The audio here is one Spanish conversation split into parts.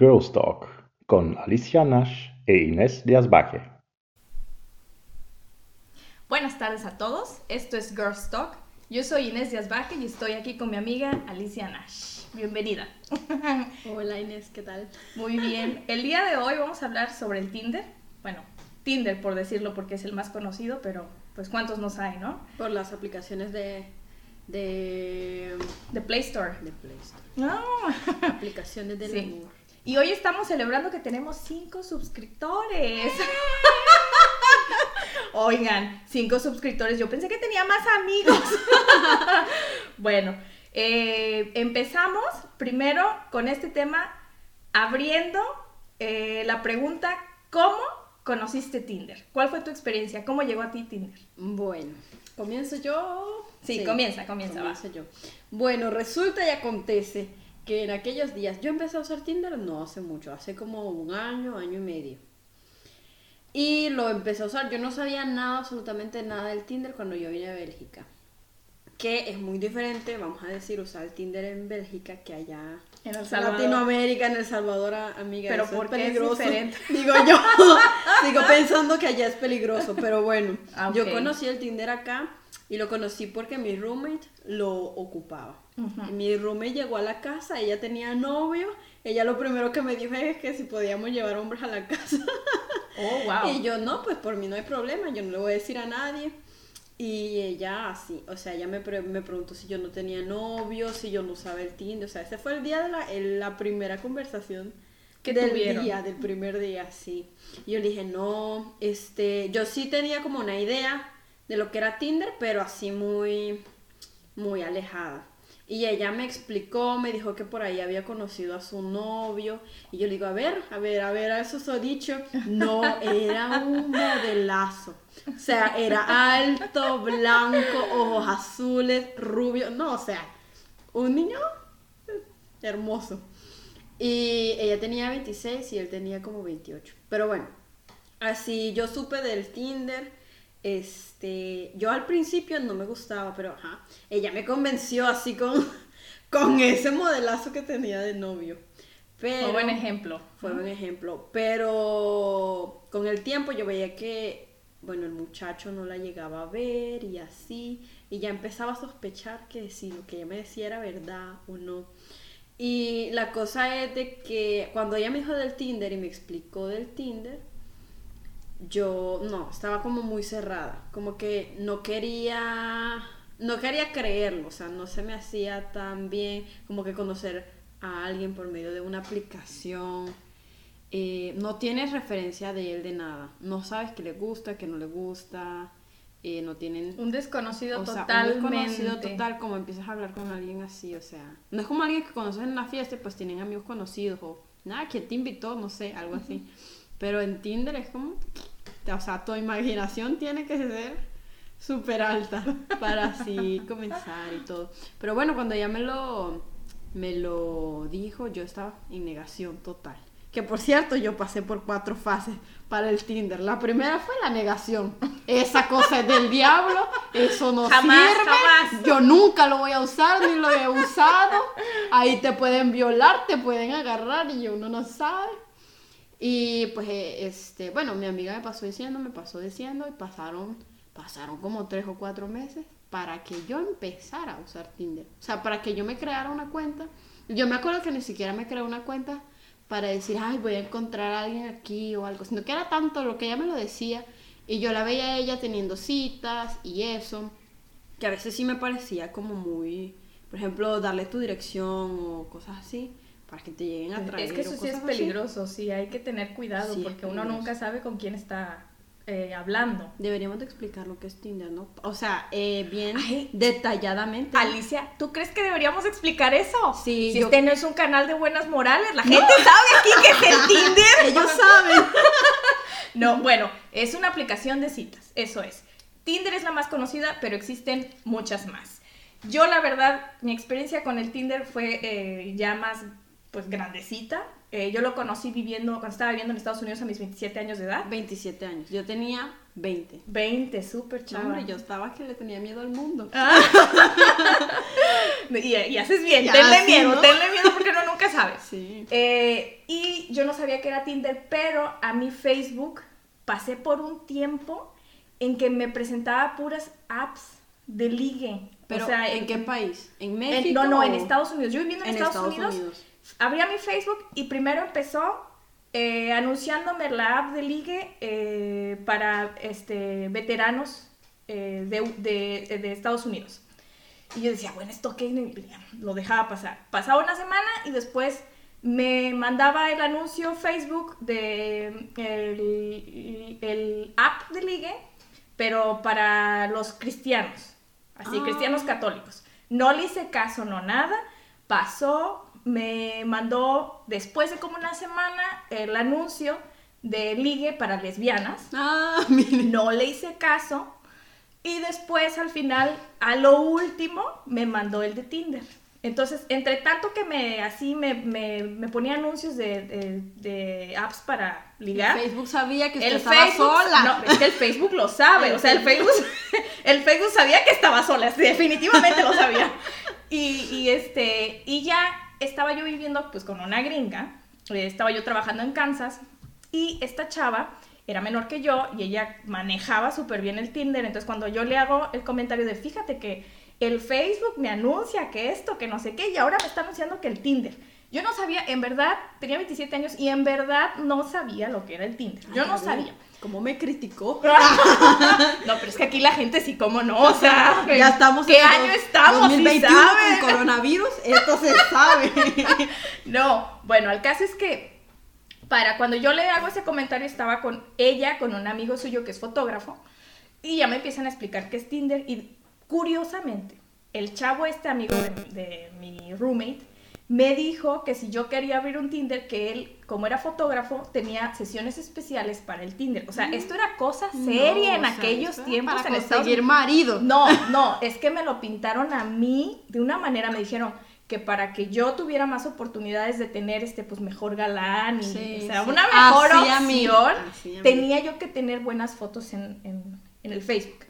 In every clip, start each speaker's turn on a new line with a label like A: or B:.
A: Girls Talk con Alicia Nash e Inés Díaz Baje.
B: Buenas tardes a todos, esto es Girls Talk. Yo soy Inés Díaz Baje y estoy aquí con mi amiga Alicia Nash. Bienvenida.
C: Hola Inés, ¿qué tal?
B: Muy bien. El día de hoy vamos a hablar sobre el Tinder. Bueno, Tinder por decirlo porque es el más conocido, pero pues cuántos nos hay, ¿no?
C: Por las aplicaciones de... De,
B: de Play Store.
C: De Play Store.
B: No.
C: Aplicaciones del
B: Sí.
C: amor.
B: Y hoy estamos celebrando que tenemos cinco suscriptores. Oigan, cinco suscriptores. Yo pensé que tenía más amigos. bueno, eh, empezamos primero con este tema abriendo eh, la pregunta, ¿cómo conociste Tinder? ¿Cuál fue tu experiencia? ¿Cómo llegó a ti Tinder?
C: Bueno, ¿comienzo yo?
B: Sí, comienza, comienza, va.
C: Comienzo yo. Bueno, resulta y acontece que en aquellos días, yo empecé a usar Tinder no hace mucho, hace como un año, año y medio. Y lo empecé a usar, yo no sabía nada, absolutamente nada del Tinder cuando yo vine a Bélgica. Que es muy diferente, vamos a decir, usar el Tinder en Bélgica que allá
B: En El Salvador.
C: Latinoamérica, en El Salvador, amiga.
B: Pero
C: eso
B: ¿por
C: es
B: es
C: peligroso.
B: diferente?
C: Digo yo, sigo pensando que allá es peligroso, pero bueno.
B: Ah,
C: Yo
B: ok.
C: conocí el Tinder acá y lo conocí porque mi roommate lo ocupaba. Y mi roommate llegó a la casa, ella tenía novio, ella lo primero que me dijo es que si podíamos llevar hombres a la casa.
B: Oh, wow.
C: Y yo, no, pues por mí no hay problema, yo no le voy a decir a nadie. Y ella así, o sea, ella me, pre- me preguntó si yo no tenía novio, si yo no usaba el Tinder, o sea, ese fue el día de la, el- la primera conversación
B: Que
C: del
B: tuvieron.
C: día, del primer día, sí. Y yo le dije, no, este, yo sí tenía como una idea de lo que era Tinder, pero así muy, muy alejada. Y ella me explicó, me dijo que por ahí había conocido a su novio. Y yo le digo, a ver, a ver, a ver, a eso se ha dicho. No, era un modelazo. O sea, era alto, blanco, ojos azules, rubio. No, o sea, un niño hermoso. Y ella tenía 26 y él tenía como 28. Pero bueno, así yo supe del Tinder. Este, yo al principio no me gustaba, pero ajá, ella me convenció así con, con ese modelazo que tenía de novio. Pero,
B: Fue buen ejemplo.
C: fue un ejemplo. Pero con el tiempo yo veía que, bueno, el muchacho no la llegaba a ver y así. Y ya empezaba a sospechar que si lo que ella me decía era verdad o no. Y la cosa es de que cuando ella me dijo del Tinder y me explicó del Tinder, yo no, estaba como muy cerrada. Como que no quería, no quería creerlo. O sea, no se me hacía tan bien como que conocer a alguien por medio de una aplicación. Eh, no tienes referencia de él de nada. No sabes qué le gusta, qué no le gusta. eh, no tienen
B: Un desconocido
C: o sea, un desconocido total, como empiezas a hablar con alguien así, o sea, no es como alguien que conoces en una fiesta y pues tienen amigos conocidos o nada, que te invitó, no sé, algo así. Pero en Tinder es como, o sea, tu imaginación tiene que ser súper alta para así comenzar y todo. Pero bueno, cuando ella me lo, me lo dijo, yo estaba en negación total. Que por cierto, yo pasé por cuatro fases para el Tinder. La primera fue la negación. Esa cosa es del diablo, eso no
B: Jamás,
C: sirve.
B: jamás.
C: Yo nunca lo voy a usar ni lo he usado. Ahí te pueden violar, te pueden agarrar y uno no sabe. Y pues, eh, este, bueno, mi amiga me pasó diciendo, me pasó diciendo y pasaron, pasaron como tres o cuatro meses para que yo empezara a usar Tinder. O sea, para que yo me creara una cuenta. Yo me acuerdo que ni siquiera me creé una cuenta para decir, ay, voy a encontrar a alguien aquí o algo, sino que era tanto lo que ella me lo decía y yo la veía a ella teniendo citas y eso, que a veces sí me parecía como muy, por ejemplo, darle tu dirección o cosas así para que te lleguen a traer.
B: Es que eso sí es
C: así.
B: peligroso, sí, hay que tener cuidado
C: Sí,
B: porque uno nunca sabe con quién está eh, hablando.
C: Deberíamos de explicar lo que es Tinder, ¿no? O sea, eh, bien
B: Ay.
C: detalladamente.
B: Alicia, ¿tú crees que deberíamos explicar eso?
C: Sí,
B: Si
C: yo-
B: este no es un canal de buenas morales, la gente sabe aquí que es el Tinder.
C: Ellos saben.
B: No, bueno, es una aplicación de citas, eso es. Tinder es la más conocida, pero existen muchas más. Yo, la verdad, mi experiencia con el Tinder fue eh, ya más pues grandecita. Eh, yo lo conocí viviendo, cuando estaba viviendo en Estados Unidos a mis 27 años de edad.
C: 27 años. Yo tenía 20.
B: 20, súper
C: No,
B: chava.
C: hombre, yo estaba que le tenía miedo al mundo.
B: Ah. y, y haces bien,
C: Ya,
B: tenle miedo,
C: ¿no?
B: tenle miedo porque uno nunca sabe.
C: Sí.
B: Eh, y yo no sabía que era Tinder, pero a mi Facebook pasé por un tiempo en que me presentaba puras apps de ligue.
C: Pero,
B: o sea,
C: ¿en qué país? ¿En
B: en-
C: México?
B: no, no, en Estados Unidos. Yo viviendo en,
C: En
B: Estados,
C: Estados
B: Unidos,
C: Unidos.
B: Abría mi Facebook y primero empezó eh, anunciándome la app de ligue eh, para este, veteranos eh, de, de- de Estados Unidos. Y yo decía, bueno, ¿esto qué? Lo dejaba pasar. Pasaba una semana y después me mandaba el anuncio Facebook de el, el app de ligue, pero para los cristianos, así,
C: Ah.
B: cristianos católicos. No le hice caso, no nada. Pasó, me mandó después de como una semana el anuncio de ligue para lesbianas.
C: Ah, mire.
B: No le hice caso. Y después, al final, a lo último, me mandó el de Tinder. Entonces, entre tanto que me así me, me, me ponía anuncios de, de- de apps para ligar.
C: Facebook sabía que usted
B: El
C: estaba
B: Facebook,
C: sola.
B: no, es que el Facebook lo sabe,
C: El
B: o sea, el Facebook, el Facebook sabía que estaba sola, definitivamente lo sabía. Y, y este, y ya estaba yo viviendo pues con una gringa, eh, estaba yo trabajando en Kansas y esta chava era menor que yo y ella manejaba súper bien el Tinder, entonces cuando yo le hago el comentario de fíjate que el Facebook me anuncia que esto, que no sé qué, y ahora me está anunciando que el Tinder. Yo no sabía, en verdad, tenía 27 años y en verdad no sabía lo que era el Tinder. Yo
C: Ay,
B: no sabía.
C: ¿Cómo me criticó?
B: No, pero es que aquí la gente sí, ¿cómo no? O sea,
C: Ya estamos
B: ¿qué
C: en
B: año
C: dos-
B: estamos? ¿Sí
C: 2021
B: saben?
C: con coronavirus, esto se sabe.
B: No, bueno, el caso es que para cuando yo le hago ese comentario estaba con ella, con un amigo suyo que es fotógrafo, y ya me empiezan a explicar qué es Tinder y curiosamente, el chavo este amigo de, de mi roommate me dijo que si yo quería abrir un Tinder, que él, como era fotógrafo, tenía sesiones especiales para el Tinder. O sea, esto era cosa seria
C: No,
B: en
C: o sea,
B: aquellos tiempos
C: para
B: en Estados
C: conseguir
B: Unidos.
C: marido.
B: No, no, es que me lo pintaron a mí de una manera, me dijeron que para que yo tuviera más oportunidades de tener este pues mejor galán y
C: Sí,
B: o sea,
C: sí.
B: una mejor
C: Así
B: opción, tenía yo que tener buenas fotos en, en- en el Facebook.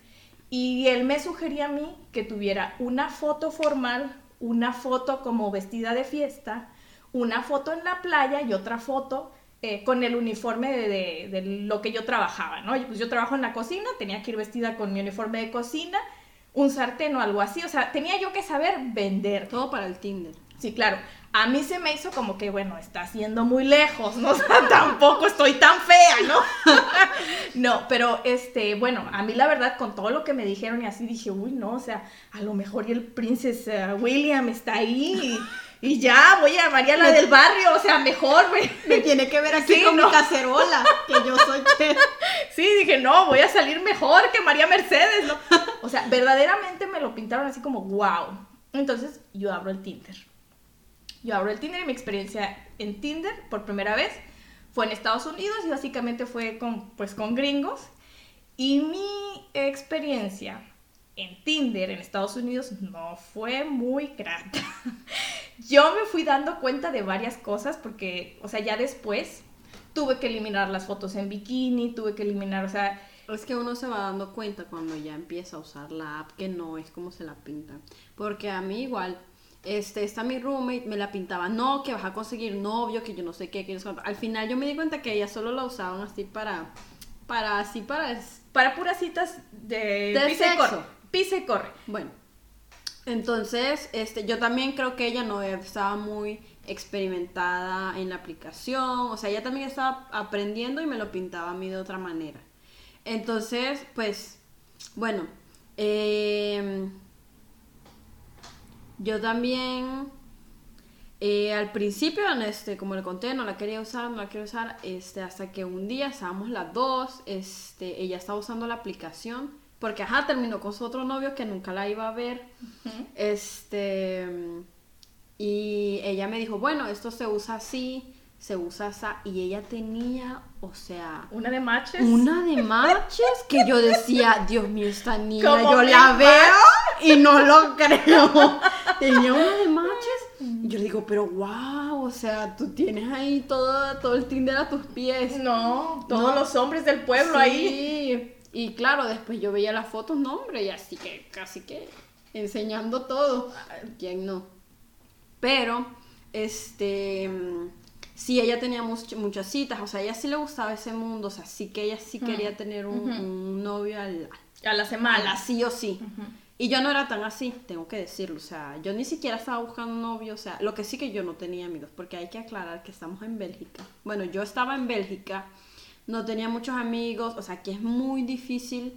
B: Y él me sugería a mí que tuviera una foto formal, una foto como vestida de fiesta, una foto en la playa y otra foto eh, con el uniforme de, de- de lo que yo trabajaba, ¿no? Pues yo trabajo en la cocina, tenía que ir vestida con mi uniforme de cocina, un sartén o algo así, o sea, tenía yo que saber vender.
C: Todo para el Tinder.
B: Sí, claro. A mí se me hizo como que, bueno, está siendo muy lejos, ¿no? O sea, tampoco estoy tan fea, ¿no? no, pero, este, bueno, a mí la verdad, con todo lo que me dijeron y así, dije, uy, no, o sea, a lo mejor y el Princess William está ahí y, y ya voy a María la del barrio, o sea, mejor, güey.
C: Me tiene que ver aquí
B: Sí,
C: con
B: no.
C: mi cacerola, que yo soy.
B: Sí, dije, no, voy a salir mejor que María Mercedes, ¿no? O sea, verdaderamente me lo pintaron así como, wow. Entonces, yo abro el Tinder. Yo abro el Tinder y mi experiencia en Tinder por primera vez fue en Estados Unidos y básicamente fue con, pues, con gringos. Y mi experiencia en Tinder en Estados Unidos no fue muy grata. Yo me fui dando cuenta de varias cosas porque, o sea, ya después tuve que eliminar las fotos en bikini, tuve que eliminar, o sea,
C: Es que uno se va dando cuenta cuando ya empieza a usar la app que no es como se la pintan. Porque a mí igual, este, está mi roommate, me la pintaba, no, que vas a conseguir novio, que yo no sé qué, que no sé cuánto. Al final yo me di cuenta que ellas solo la usaban así para, para, así para,
B: para puras citas de,
C: De
B: pisa y corre. Pisa y corre.
C: bueno. Entonces, este, yo también creo que ella no estaba muy experimentada en la aplicación, o sea, ella también estaba aprendiendo y me lo pintaba a mí de otra manera. Entonces, pues, bueno, em, yo también, eh, al principio, este, como le conté, no la quería usar, no la quería usar, este, hasta que un día estábamos las dos, este, ella estaba usando la aplicación, porque, ajá, terminó con su otro novio que nunca la iba a ver, este, y ella me dijo, bueno, esto se usa así, se usa así, y ella tenía, o sea,
B: Una de matches.
C: una de matches que yo decía, Dios mío, esta niña, yo la
B: match.
C: veo y no lo creo. Tenía una de matches. Yo le digo, pero wow, o sea, tú tienes ahí todo, todo el Tinder a tus pies.
B: No, todos
C: No.
B: los hombres del pueblo ahí.
C: Sí. Y claro, después yo veía las fotos, no, hombre, y así que casi que enseñando todo. ¿Quién no? Pero, este, sí, ella tenía much- muchas citas, o sea, a ella sí le gustaba ese mundo, o sea, sí que ella sí quería tener un, un novio al,
B: A la
C: a
B: semana.
C: la sí o sí. Y yo no era tan así, tengo que decirlo. O sea, yo ni siquiera estaba buscando un novio. O sea, lo que sí que yo no tenía amigos, porque hay que aclarar que estamos en Bélgica. Bueno, yo estaba en Bélgica, no tenía muchos amigos. O sea, que es muy difícil,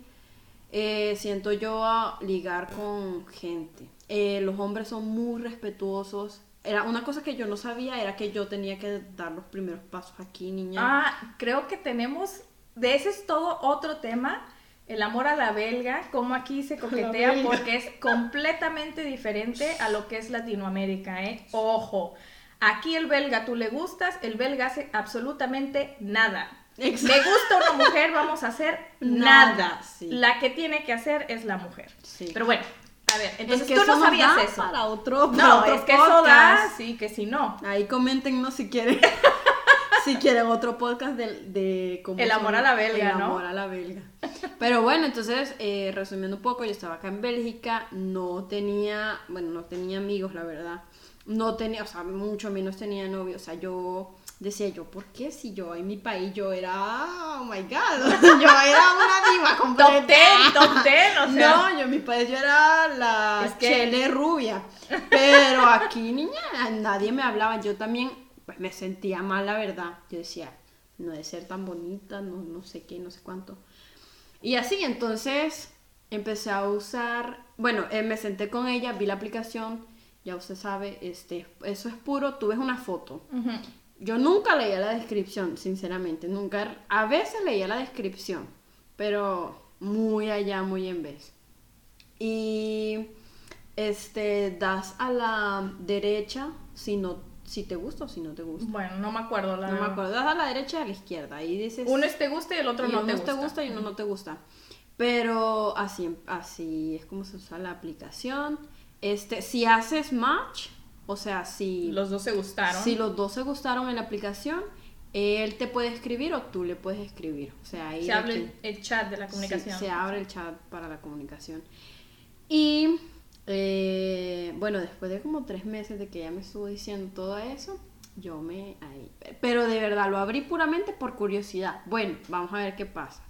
C: eh, siento yo, a ligar con gente. Eh, los hombres son muy respetuosos. Era una cosa que yo no sabía, era que yo tenía que dar los primeros pasos aquí, niña.
B: Ah, creo que tenemos, de ese es todo otro tema, el amor a la belga, cómo aquí se coquetea, porque es completamente diferente a lo que es Latinoamérica, ¿eh? Ojo, aquí el belga tú le gustas, el belga hace absolutamente nada.
C: Exacto.
B: Me gusta una mujer, vamos a hacer
C: Nada,
B: nada.
C: sí.
B: La que tiene que hacer es la mujer.
C: Sí.
B: Pero bueno, a ver, entonces
C: es que
B: tú
C: eso
B: no sabías
C: da
B: eso.
C: Para otro, para
B: No,
C: otro
B: es que eso da,
C: podcast.
B: sí, que si no.
C: Ahí coméntenos si quieren. si quieren otro podcast de, de
B: El amor a la belga,
C: el
B: ¿no?
C: amor a la belga. Pero bueno, entonces, eh, resumiendo un poco, yo estaba acá en Bélgica, no tenía, bueno, no tenía amigos, la verdad. No tenía, o sea, mucho menos tenía novio. O sea, yo decía yo, ¿por qué si yo en mi país yo era, oh my god, yo era una diva completa?
B: Top ten, top ten, o sea.
C: No, yo en mi país yo era la
B: Es que-
C: chele rubia. Pero aquí, niña, nadie me hablaba. Yo también pues, me sentía mal, la verdad. Yo decía, no de ser tan bonita, no, no sé qué, no sé cuánto. Y así, entonces empecé a usar, bueno, eh, me senté con ella, vi la aplicación, ya usted sabe, este, eso es puro, tú ves una foto.
B: Ujú.
C: Yo nunca leía la descripción, sinceramente, nunca, a veces leía la descripción, pero muy allá, muy en vez. Y este das a la derecha si no si te gusta o si no te gusta.
B: Bueno, no me acuerdo la
C: No me acuerdo, das a la derecha y a la izquierda, ahí dices
B: Uno es te gusta y el otro
C: y
B: no
C: uno
B: te
C: te
B: gusta.
C: gusta y uno no te gusta. Pero así así es como se usa la aplicación. Este, si haces match, o sea, si
B: Los dos se gustaron.
C: si los dos se gustaron en la aplicación, él te puede escribir o tú le puedes escribir. O sea, ahí
B: se el, el chat de la comunicación.
C: Sí, se abre el chat para la comunicación. Y eh, bueno, después de como tres meses de que ella me estuvo diciendo todo eso, yo me... ahí- pero de verdad, lo abrí puramente por curiosidad. Bueno, vamos a ver qué pasa.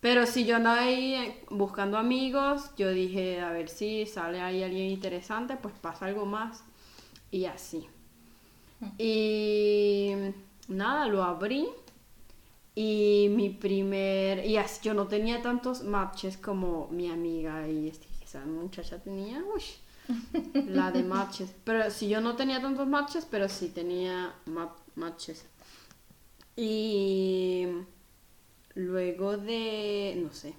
C: Pero si yo andaba ahí eh, buscando amigos, yo dije, a ver si sale ahí alguien interesante, pues pasa algo más. Y así. Y nada, lo abrí. Y mi primer. Y así, yo no tenía tantos matches como mi amiga y este, esa muchacha tenía. Uy, la de matches. Pero si yo no tenía tantos matches, pero sí tenía ma- matches. Y luego de. No sé.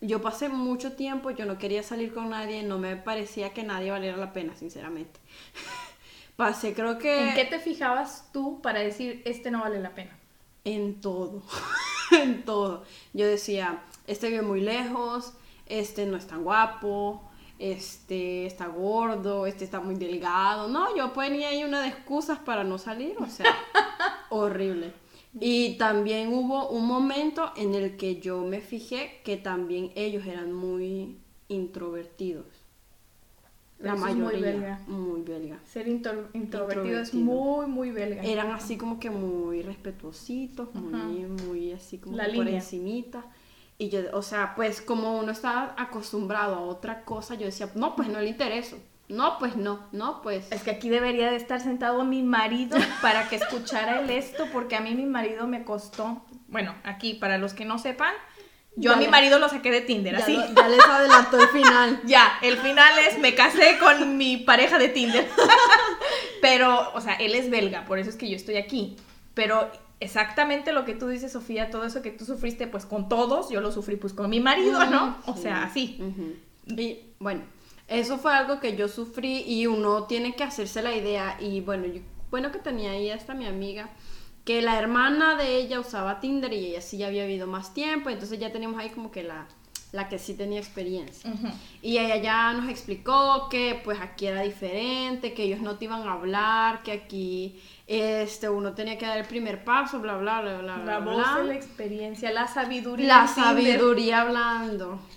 C: Yo pasé mucho tiempo, yo no quería salir con nadie, no me parecía que nadie valiera la pena, sinceramente. Pasé, creo que.
B: ¿En qué te fijabas tú para decir este no vale la pena?
C: En todo, en todo. Yo decía, este vive muy lejos, este no es tan guapo, este está gordo, este está muy delgado. No, yo ponía ahí una de excusas para no salir, o sea, horrible. Y también hubo un momento en el que yo me fijé que también ellos eran muy introvertidos. La
B: Eso es muy
C: mayoría.
B: belga.
C: Muy belga.
B: Ser intro- introvertido es
C: Introvertido.
B: muy, muy belga.
C: Eran así como que muy respetuositos, muy, muy así como
B: La
C: por encimita. Y yo, o sea, pues como uno estaba acostumbrado a otra cosa, yo decía, no, pues no le intereso. No, pues no, no, pues.
B: Es que aquí debería de estar sentado mi marido para que escuchara el esto, porque a mí mi marido me costó. Bueno, aquí, para los que no sepan, yo
C: Ya
B: a mi marido lo saqué de Tinder,
C: ya,
B: así.
C: lo- ya les adelantó el final.
B: Ya, el final es me casé con mi pareja de Tinder. Pero, o sea, él es belga, por eso es que yo estoy aquí. Pero exactamente lo que tú dices, Sofía, todo eso que tú sufriste, pues con todos, yo lo sufrí pues con mi marido, ¿no? O
C: Sí.
B: sea, así.
C: Ujú. Y bueno, eso fue algo que yo sufrí y uno tiene que hacerse la idea. Y bueno, yo, bueno que tenía ahí esta mi amiga, que la hermana de ella usaba Tinder y ella sí ya había vivido más tiempo, entonces ya teníamos ahí como que la, la que sí tenía experiencia. Y ella ya nos explicó que pues aquí era diferente, que ellos no te iban a hablar, que aquí este uno tenía que dar el primer paso, bla bla bla bla
B: La
C: bla.
B: voz
C: bla.
B: la experiencia, la sabiduría.
C: La sabiduría hablando.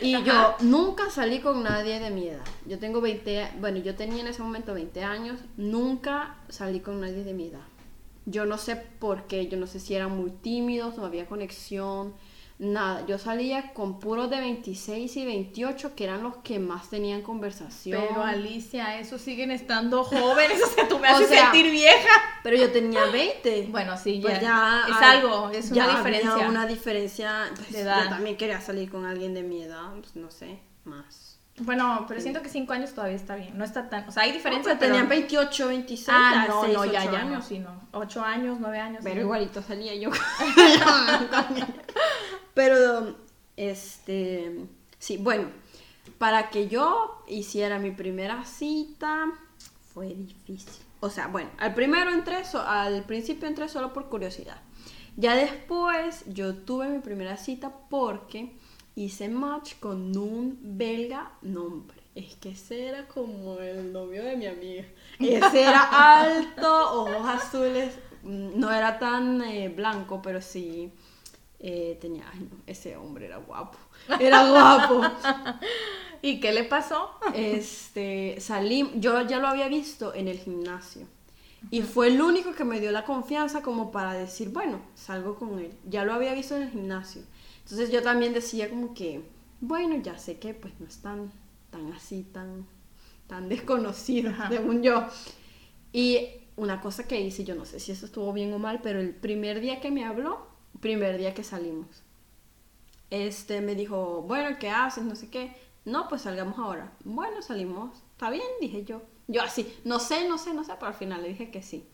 C: Y yo nunca salí con nadie de mi edad. Yo tengo 20, a- bueno, yo tenía en ese momento 20 años, nunca salí con nadie de mi edad. Yo no sé por qué, yo no sé si eran muy tímidos, no había conexión, nada. Yo salía con puros de 26 y 28, que eran los que más tenían conversación.
B: Pero Alicia, esos siguen estando jóvenes, o sea, tú me
C: O
B: haces
C: sea,
B: sentir vieja.
C: Pero yo tenía 20.
B: Bueno, sí,
C: Pues
B: ya, es
C: hay-
B: algo, es
C: ya
B: una
C: había
B: diferencia.
C: una diferencia. pues,
B: de edad.
C: Yo también quería salir con alguien de mi edad, pues, no sé, más.
B: Bueno, pero siento que 5 años todavía está bien, no está tan, o sea, hay diferencia,
C: tenían
B: pero...
C: 28, 26,
B: Ah, no, no, ya, ya,
C: años.
B: no, sí, no. 8 años, 9 años.
C: Pero
B: sí.
C: igualito salía yo. Pero, este, sí, bueno, para que yo hiciera mi primera cita fue difícil. O sea, bueno, al primero entré, so- al principio entré solo por curiosidad. Ya después yo tuve mi primera cita porque hice match con un belga nombre. Es que ese era como el novio de mi amiga. Ese era alto, ojos azules. mm, No era tan eh, blanco, pero sí eh, tenía. Ay, no, ese hombre era guapo. Era guapo.
B: ¿Y qué le pasó?
C: Este, salí, yo ya lo había visto en el gimnasio. Y fue el único que me dio la confianza como para decir, bueno, salgo con él. Ya lo había visto en el gimnasio. Entonces yo también decía como que, bueno, ya sé que pues no es tan, tan así, tan, tan desconocido,
B: Ajá.
C: según yo. Y una cosa que hice, yo no sé si eso estuvo bien o mal, pero el primer día que me habló, primer día que salimos, este me dijo, bueno, ¿qué haces? No sé qué. No, pues salgamos ahora. Bueno, salimos. Está bien, dije yo. Yo así, no sé, no sé, no sé, pero al final le dije que sí.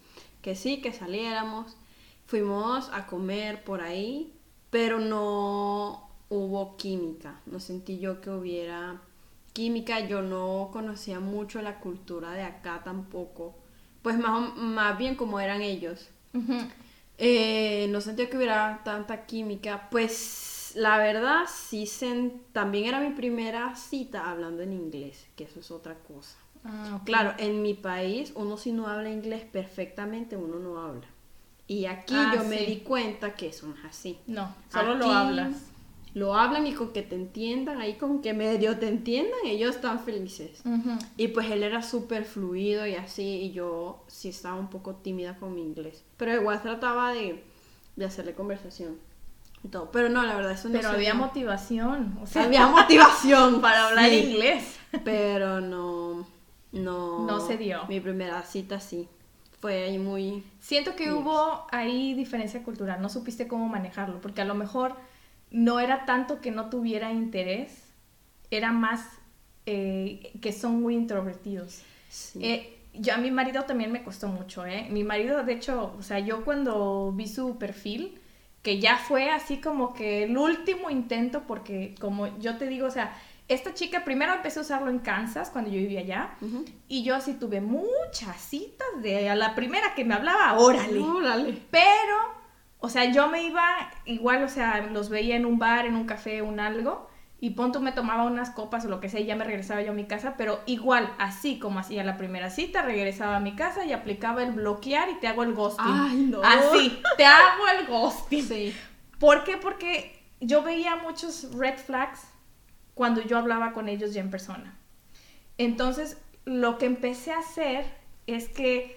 C: Que sí, que saliéramos. Fuimos a comer por ahí, pero no hubo química. No sentí yo que hubiera química. Yo no conocía mucho la cultura de acá tampoco. Pues más, más bien como eran ellos. Eh, no sentí que hubiera tanta química. Pues la verdad, sí, sen- también era mi primera cita hablando en inglés, que eso es otra cosa.
B: Ah.
C: Claro, en mi país, uno si no habla inglés perfectamente, uno no habla. Y aquí
B: Ah,
C: yo me
B: sí.
C: di cuenta que eso no es así.
B: No, solo lo hablas.
C: Lo hablan y con que te entiendan, ahí con que medio te entiendan, ellos están felices.
B: Ujú.
C: Y pues él era súper fluido y así, y yo sí estaba un poco tímida con mi inglés. Pero igual trataba de, de hacerle conversación y todo. Pero no, la verdad, eso no
B: Pero había motivación, o sea,
C: Había motivación
B: para hablar
C: sí,
B: inglés.
C: Pero no, no.
B: No se dio.
C: Mi primera cita sí. Fue ahí muy.
B: Siento que hubo ahí diferencia cultural, no supiste cómo manejarlo, porque a lo mejor no era tanto que no tuviera interés, era más eh, que son muy introvertidos.
C: Sí.
B: Eh, yo a mi marido también me costó mucho, ¿eh? Mi marido, de hecho, o sea, yo cuando vi su perfil, que ya fue así como que el último intento, porque como yo te digo, o sea, esta chica primero empecé a usarlo en Kansas cuando yo vivía allá,
C: Ujú.
B: y yo así tuve muchas citas de a la primera que me hablaba, órale.
C: Órale.
B: Pero, o sea, yo me iba igual, o sea, los veía en un bar, en un café, un algo, y punto me tomaba unas copas o lo que sea y ya me regresaba yo a mi casa, pero igual, así como hacía la primera cita, regresaba a mi casa y aplicaba el bloquear y te hago el ghosting.
C: Ay, no.
B: Así, te hago el ghosting.
C: Sí.
B: ¿Por qué? Porque yo veía muchos red flags cuando yo hablaba con ellos ya en persona. Entonces, lo que empecé a hacer es que,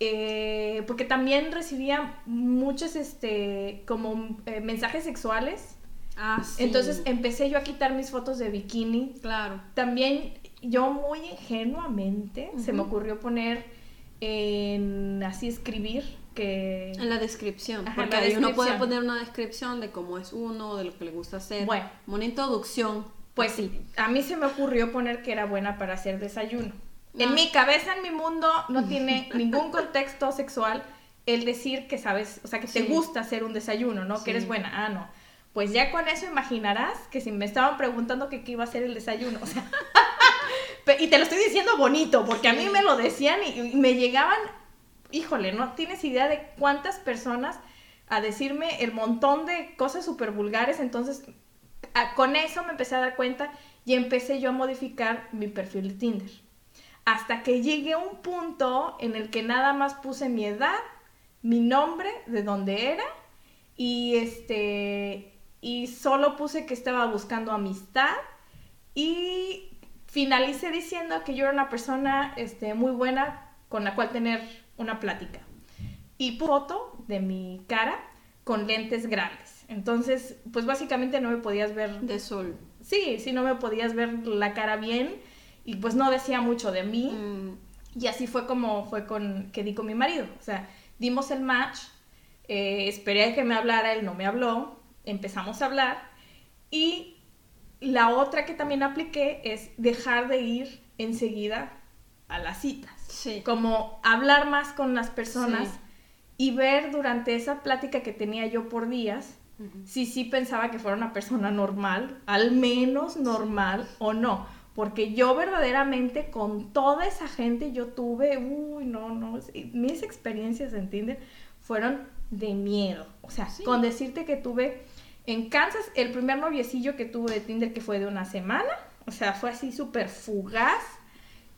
B: eh, porque también recibía muchos, este, como eh, mensajes sexuales.
C: Ah, sí.
B: Entonces empecé yo a quitar mis fotos de bikini.
C: Claro.
B: También yo muy ingenuamente se me ocurrió poner en así escribir que
C: En la descripción.
B: Ajá,
C: porque
B: la
C: ahí uno puede
B: descripción.
C: poner una descripción de cómo es uno, de lo que le gusta hacer.
B: Bueno.
C: Una introducción.
B: Pues sí, a mí se me ocurrió poner que era buena para hacer desayuno. En mi cabeza, en mi mundo, no tiene ningún contexto sexual el decir que sabes, o sea, que te gusta hacer un desayuno, ¿no?
C: Sí.
B: Que eres buena. Ah, no. Pues ya con eso imaginarás que si me estaban preguntando que qué iba a ser el desayuno, o sea, y te lo estoy diciendo bonito, porque a mí me lo decían y, y me llegaban, híjole, no tienes idea de cuántas personas a decirme el montón de cosas súper vulgares, entonces a- con eso me empecé a dar cuenta y empecé yo a modificar mi perfil de Tinder. Hasta que llegué a un punto en el que nada más puse mi edad, mi nombre, de dónde era, y este y solo puse que estaba buscando amistad y finalicé diciendo que yo era una persona este, muy buena con la cual tener una plática. Y foto de mi cara con lentes grandes. Entonces, pues básicamente no me podías ver
C: De sol.
B: Sí, sí, no me podías ver la cara bien y pues no decía mucho de mí.
C: Mm,
B: Y así fue como fue con que di con mi marido. O sea, dimos el match, eh, esperé a que me hablara, él no me habló, empezamos a hablar y la otra que también apliqué es dejar de ir enseguida a las citas.
C: Sí.
B: Como hablar más con las personas
C: Sí.
B: y ver durante esa plática que tenía yo por días si sí pensaba que fuera una persona normal, al menos normal o no. Porque yo verdaderamente con toda esa gente yo tuve, uy, no, no, mis experiencias en Tinder fueron de miedo. O sea,
C: Sí.
B: con decirte que tuve en Kansas el primer noviecillo que tuve de Tinder que fue de una semana, o sea, fue así súper fugaz,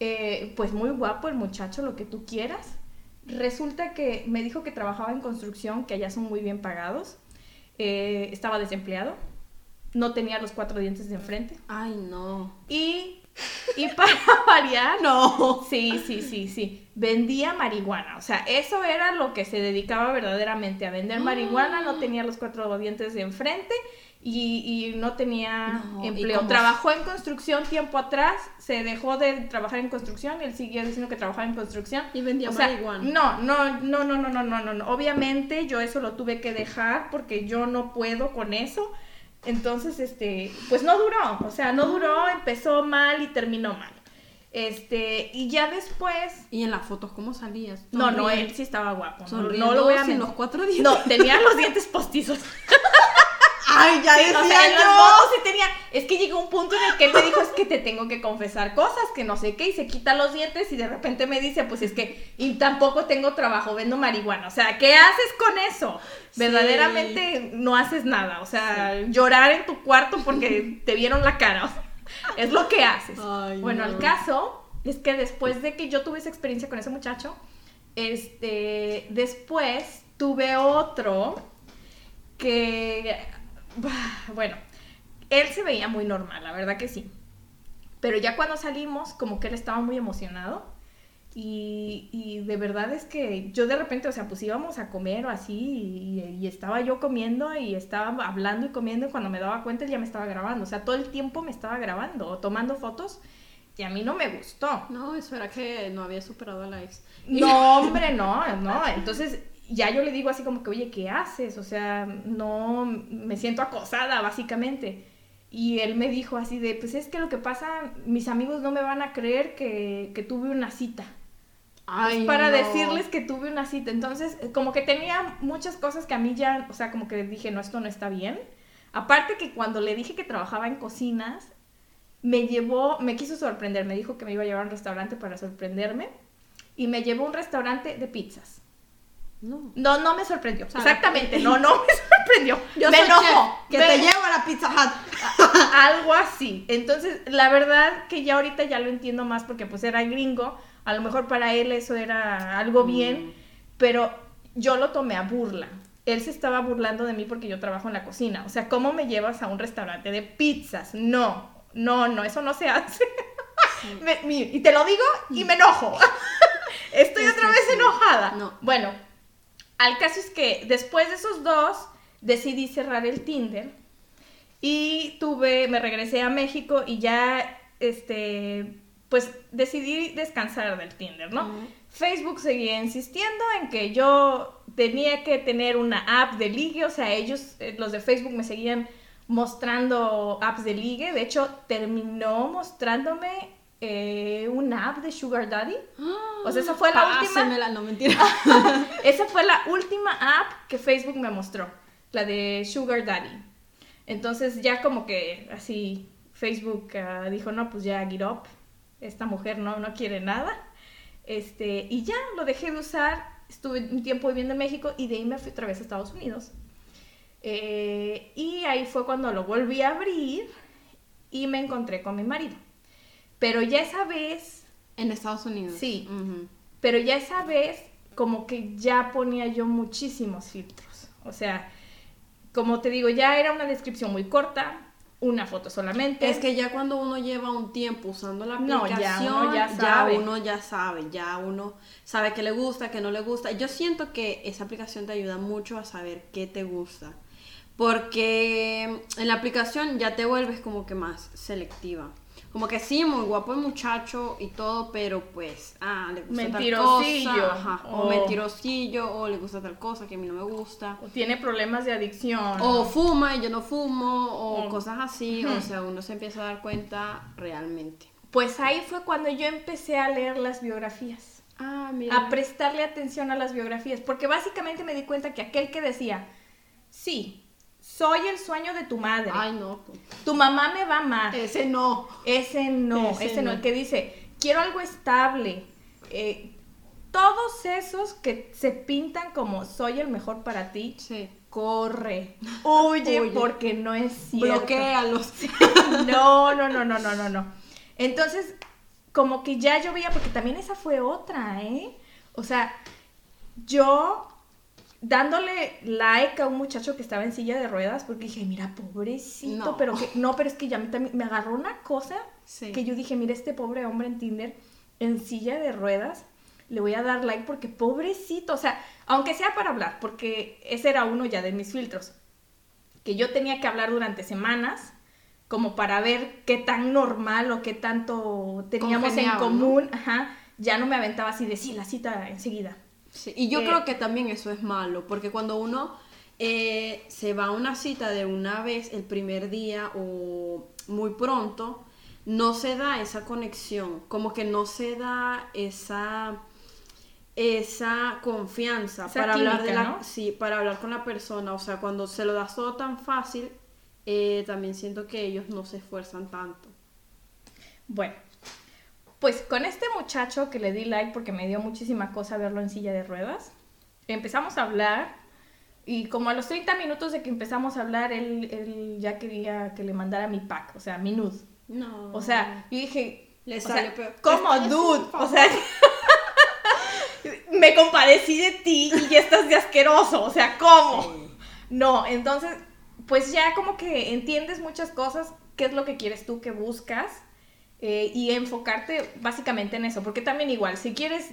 B: eh, pues muy guapo el muchacho, lo que tú quieras. Resulta que me dijo que trabajaba en construcción, que allá son muy bien pagados. Eh, estaba desempleado, no tenía los cuatro dientes de enfrente.
C: Ay, no.
B: Y, y para variar,
C: No.
B: sí, sí, sí, sí, vendía marihuana. O sea, eso era lo que se dedicaba verdaderamente a vender marihuana. No tenía los cuatro dientes de enfrente y, y no tenía empleo. Trabajó en construcción tiempo atrás, se dejó de trabajar en construcción, y él siguió diciendo que trabajaba en construcción.
C: Y vendía
B: o sea. No, no, no, no, no, no, no, no. Obviamente yo eso lo tuve que dejar porque yo no puedo con eso. Entonces, este, pues no duró, o sea, no duró, ah. empezó mal y terminó mal. Este, y ya después.
C: ¿Y en las fotos cómo salías?
B: No, no, él sí estaba guapo. No, lo voy en
C: los cuatro dientes.
B: No, tenía los dientes postizos.
C: Ay, ya
B: Sí,
C: decía
B: o sea,
C: yo.
B: fotos sí tenía. Es que llegó un punto en el que él me dijo, es que te tengo que confesar cosas, que no sé qué, y se quita los dientes y de repente me dice, pues es que, y tampoco tengo trabajo, vendo marihuana. O sea, ¿qué haces con eso?
C: Sí.
B: Verdaderamente no haces nada. O sea, llorar en tu cuarto porque te vieron la cara. o sea, es lo que haces.
C: Ay,
B: bueno,
C: no.
B: el caso es que después de que yo tuve esa experiencia con ese muchacho, este, después tuve otro que, bueno, él se veía muy normal, la verdad que sí. Pero ya cuando salimos, como que él estaba muy emocionado. Y, y de verdad es que yo de repente, o sea, pues íbamos a comer o así, y, y estaba yo comiendo y estaba hablando y comiendo, y cuando me daba cuenta él ya me estaba grabando. O sea, todo el tiempo me estaba grabando o tomando fotos, y a mí no me gustó.
C: No, eso era que no había superado a la ex.
B: No, hombre, no, no. Entonces ya yo le digo así como que, oye, ¿qué haces? O sea, no, me siento acosada, básicamente. Y él me dijo así de, pues es que lo que pasa, mis amigos no me van a creer que, que tuve una cita.
C: Ay,
B: Es para
C: no.
B: decirles que tuve una cita. Entonces, eh, como que tenía muchas cosas que a mí ya, o sea, como que dije, no, esto no está bien. Aparte que cuando le dije que trabajaba en cocinas, me llevó, me quiso sorprender, me dijo que me iba a llevar a un restaurante para sorprenderme y me llevó a un restaurante de pizzas.
C: No.
B: No, no me sorprendió.
C: sea,
B: Exactamente, no, no me sorprendió.
C: Yo
B: me
C: chef, que
B: me-
C: te llevo a la Pizza Hut.
B: algo así. Entonces, la verdad que ya ahorita ya lo entiendo más porque pues era gringo, a lo mejor para él eso era algo bien, pero yo lo tomé a burla. Él se estaba burlando de mí porque yo trabajo en la cocina. O sea, ¿cómo me llevas a un restaurante de pizzas? No, no, no, eso no se hace. Me- y te lo digo y me enojo. Estoy
C: Es
B: otra vez
C: sí.
B: enojada.
C: No.
B: Bueno, al caso es que después de esos dos decidí cerrar el Tinder y tuve, me regresé a México y ya, este, pues decidí descansar del Tinder, ¿no? Facebook seguía insistiendo en que yo tenía que tener una app de ligue, o sea, ellos, eh, los de Facebook me seguían mostrando apps de ligue, de hecho terminó mostrándome eh, una app de Sugar Daddy. O sea, esa fue la última.
C: Pásemela, no mentira.
B: Esa fue la última app que Facebook me mostró, la de Sugar Daddy. Entonces ya como que así Facebook ah, dijo, no, pues ya get up, esta mujer no, no quiere nada. Este, y ya lo dejé de usar, estuve un tiempo viviendo en México y de ahí me fui otra vez a Estados Unidos. Eh, y ahí fue cuando lo volví a abrir y me encontré con mi marido. Pero ya esa vez,
C: En Estados Unidos.
B: Sí. Pero ya esa vez como que ya ponía yo muchísimos filtros. O sea, como te digo, ya era una descripción muy corta, una foto solamente.
C: Es que ya cuando uno lleva un tiempo usando la
B: No, ya
C: aplicación,
B: uno ya
C: ya, uno ya sabe, ya uno sabe qué le gusta, qué no le gusta. Yo siento que esa aplicación te ayuda mucho a saber qué te gusta. Porque en la aplicación ya te vuelves como que más selectiva. Como que sí, muy guapo el muchacho y todo, pero pues, ah, le gusta
B: Mentirosillo,
C: tal cosa. Ajá, o
B: o-
C: mentirosillo, o le gusta tal cosa que a mí no me gusta.
B: O tiene problemas de adicción.
C: O fuma y yo no fumo, o
B: O-
C: cosas así. O sea, uno se empieza a dar cuenta realmente.
B: Pues ahí fue cuando yo empecé a leer las biografías.
C: Ah,
B: a prestarle atención a las biografías, porque básicamente me di cuenta que aquel que decía, sí, soy el sueño de tu madre,
C: Ay, no.
B: tu mamá me va amar,
C: Ese no.
B: ese no,
C: Ese
B: ese, no.
C: no.
B: el que dice, quiero algo estable, eh, todos esos que se pintan como soy el mejor para ti,
C: Sí.
B: corre, huye,
C: Huye.
B: porque no es cierto.
C: Bloquealos.
B: No, no, no, no, no, no, no. Entonces, como que ya yo veía, porque también esa fue otra, ¿eh? O sea, yo dándole like a un muchacho que estaba en silla de ruedas, porque dije, mira, pobrecito,
C: No.
B: pero que, no, pero es que ya me, agarró una cosa
C: Sí.
B: que yo dije, mira, este pobre hombre en Tinder en silla de ruedas, le voy a dar like porque pobrecito, o sea, aunque sea para hablar, porque ese era uno ya de mis filtros, que yo tenía que hablar durante semanas como para ver qué tan normal o qué tanto teníamos en común, ajá, ya no me aventaba así de sí, la cita enseguida.
C: Sí, Y yo
B: Eh,
C: creo que también eso es malo, porque cuando uno eh, se va a una cita de una vez el primer día o muy pronto, no se da esa conexión, como que no se da esa esa confianza
B: Esa
C: para hablar de la
B: ¿no?
C: sí, para hablar con la persona, o sea, cuando se lo das todo tan fácil, eh, también siento que ellos no se esfuerzan tanto.
B: Bueno, pues con este muchacho que le di like porque me dio muchísima cosa verlo en silla de ruedas, empezamos a hablar y como a los 30 minutos de que empezamos a hablar, él, él ya quería que le mandara mi pack, o sea, mi nude.
C: No.
B: O sea, yo dije,
C: Le
B: o
C: salió
B: sea. ¿cómo, dude? O sea, me compadecí de ti y ya estás de asqueroso, o sea, ¿cómo?
C: Sí.
B: No, entonces, pues ya como que entiendes muchas cosas, qué es lo que quieres tú, que buscas, eh, y enfocarte básicamente en eso, porque también igual, si quieres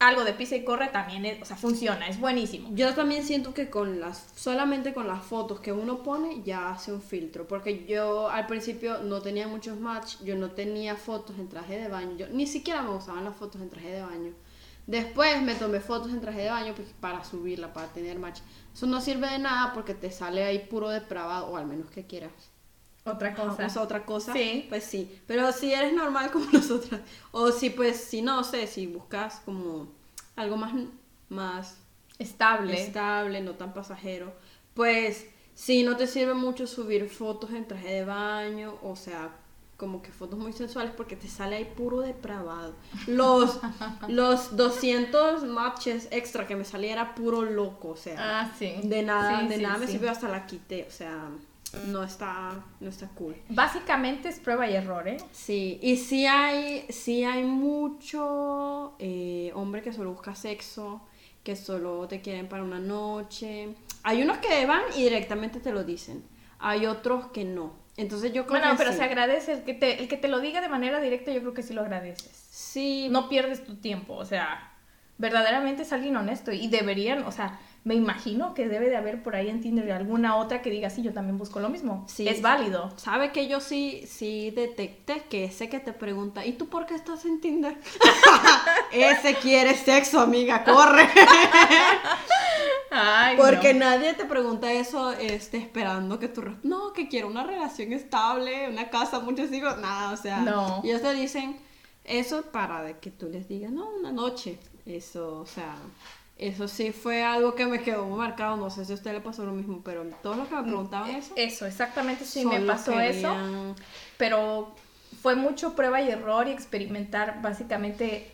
B: algo de pisa y corre, también, es- o sea, funciona, es buenísimo.
C: Yo también siento que con las solamente con las fotos que uno pone ya hace un filtro, porque yo al principio no tenía muchos match, yo no tenía fotos en traje de baño, yo ni siquiera me gustaban las fotos en traje de baño. Después me tomé fotos en traje de baño pues, para subirla, para tener match. Eso no sirve de nada porque te sale ahí puro depravado, o al menos que quieras.
B: Otra cosa.
C: O sea, otra cosa,
B: Sí.
C: pues sí. Pero si eres normal como nosotras, o si pues, si no sé, si buscas como algo más, más
B: Estable.
C: estable, no tan pasajero, pues sí, no te sirve mucho subir fotos en traje de baño, o sea, como que fotos muy sensuales porque te sale ahí puro depravado. Los, los 200 matches extra que me salía era puro loco, o sea,
B: Ah, sí.
C: de nada,
B: Sí,
C: de
B: sí,
C: nada me sirvió hasta la quité, o sea, no está, no está cool.
B: Básicamente es prueba y error, ¿eh?
C: Sí, y sí hay, sí hay mucho eh, hombre que solo busca sexo, que solo te quieren para una noche. Hay unos que van y directamente te lo dicen. Hay otros que no. Entonces yo creo
B: Bueno, pero
C: sí.
B: se agradece, el que, te, el que te lo diga de manera directa, yo creo que sí lo agradeces.
C: Sí,
B: No pierdes tu tiempo, o sea, verdaderamente es alguien honesto y deberían, o sea, me imagino que debe de haber por ahí en Tinder alguna otra que diga, sí, yo también busco lo mismo.
C: Sí,
B: es válido.
C: ¿Sabe que yo sí, sí detecté que ese que te pregunta, ¿y tú por qué estás en Tinder? ese quiere sexo, amiga, corre.
B: Ay,
C: Porque
B: no.
C: nadie te pregunta eso este, esperando que tú... No, que quiero una relación estable, una casa, muchos hijos. Nada, o sea...
B: No.
C: Ellos te dicen eso para que tú les digas, no, una noche. Eso, o sea... Eso sí fue algo que me quedó muy marcado. No sé si a usted le pasó lo mismo, pero todos los que me preguntaban eso...
B: Eso, exactamente sí me pasó eso. pero fue mucho prueba y error y experimentar básicamente.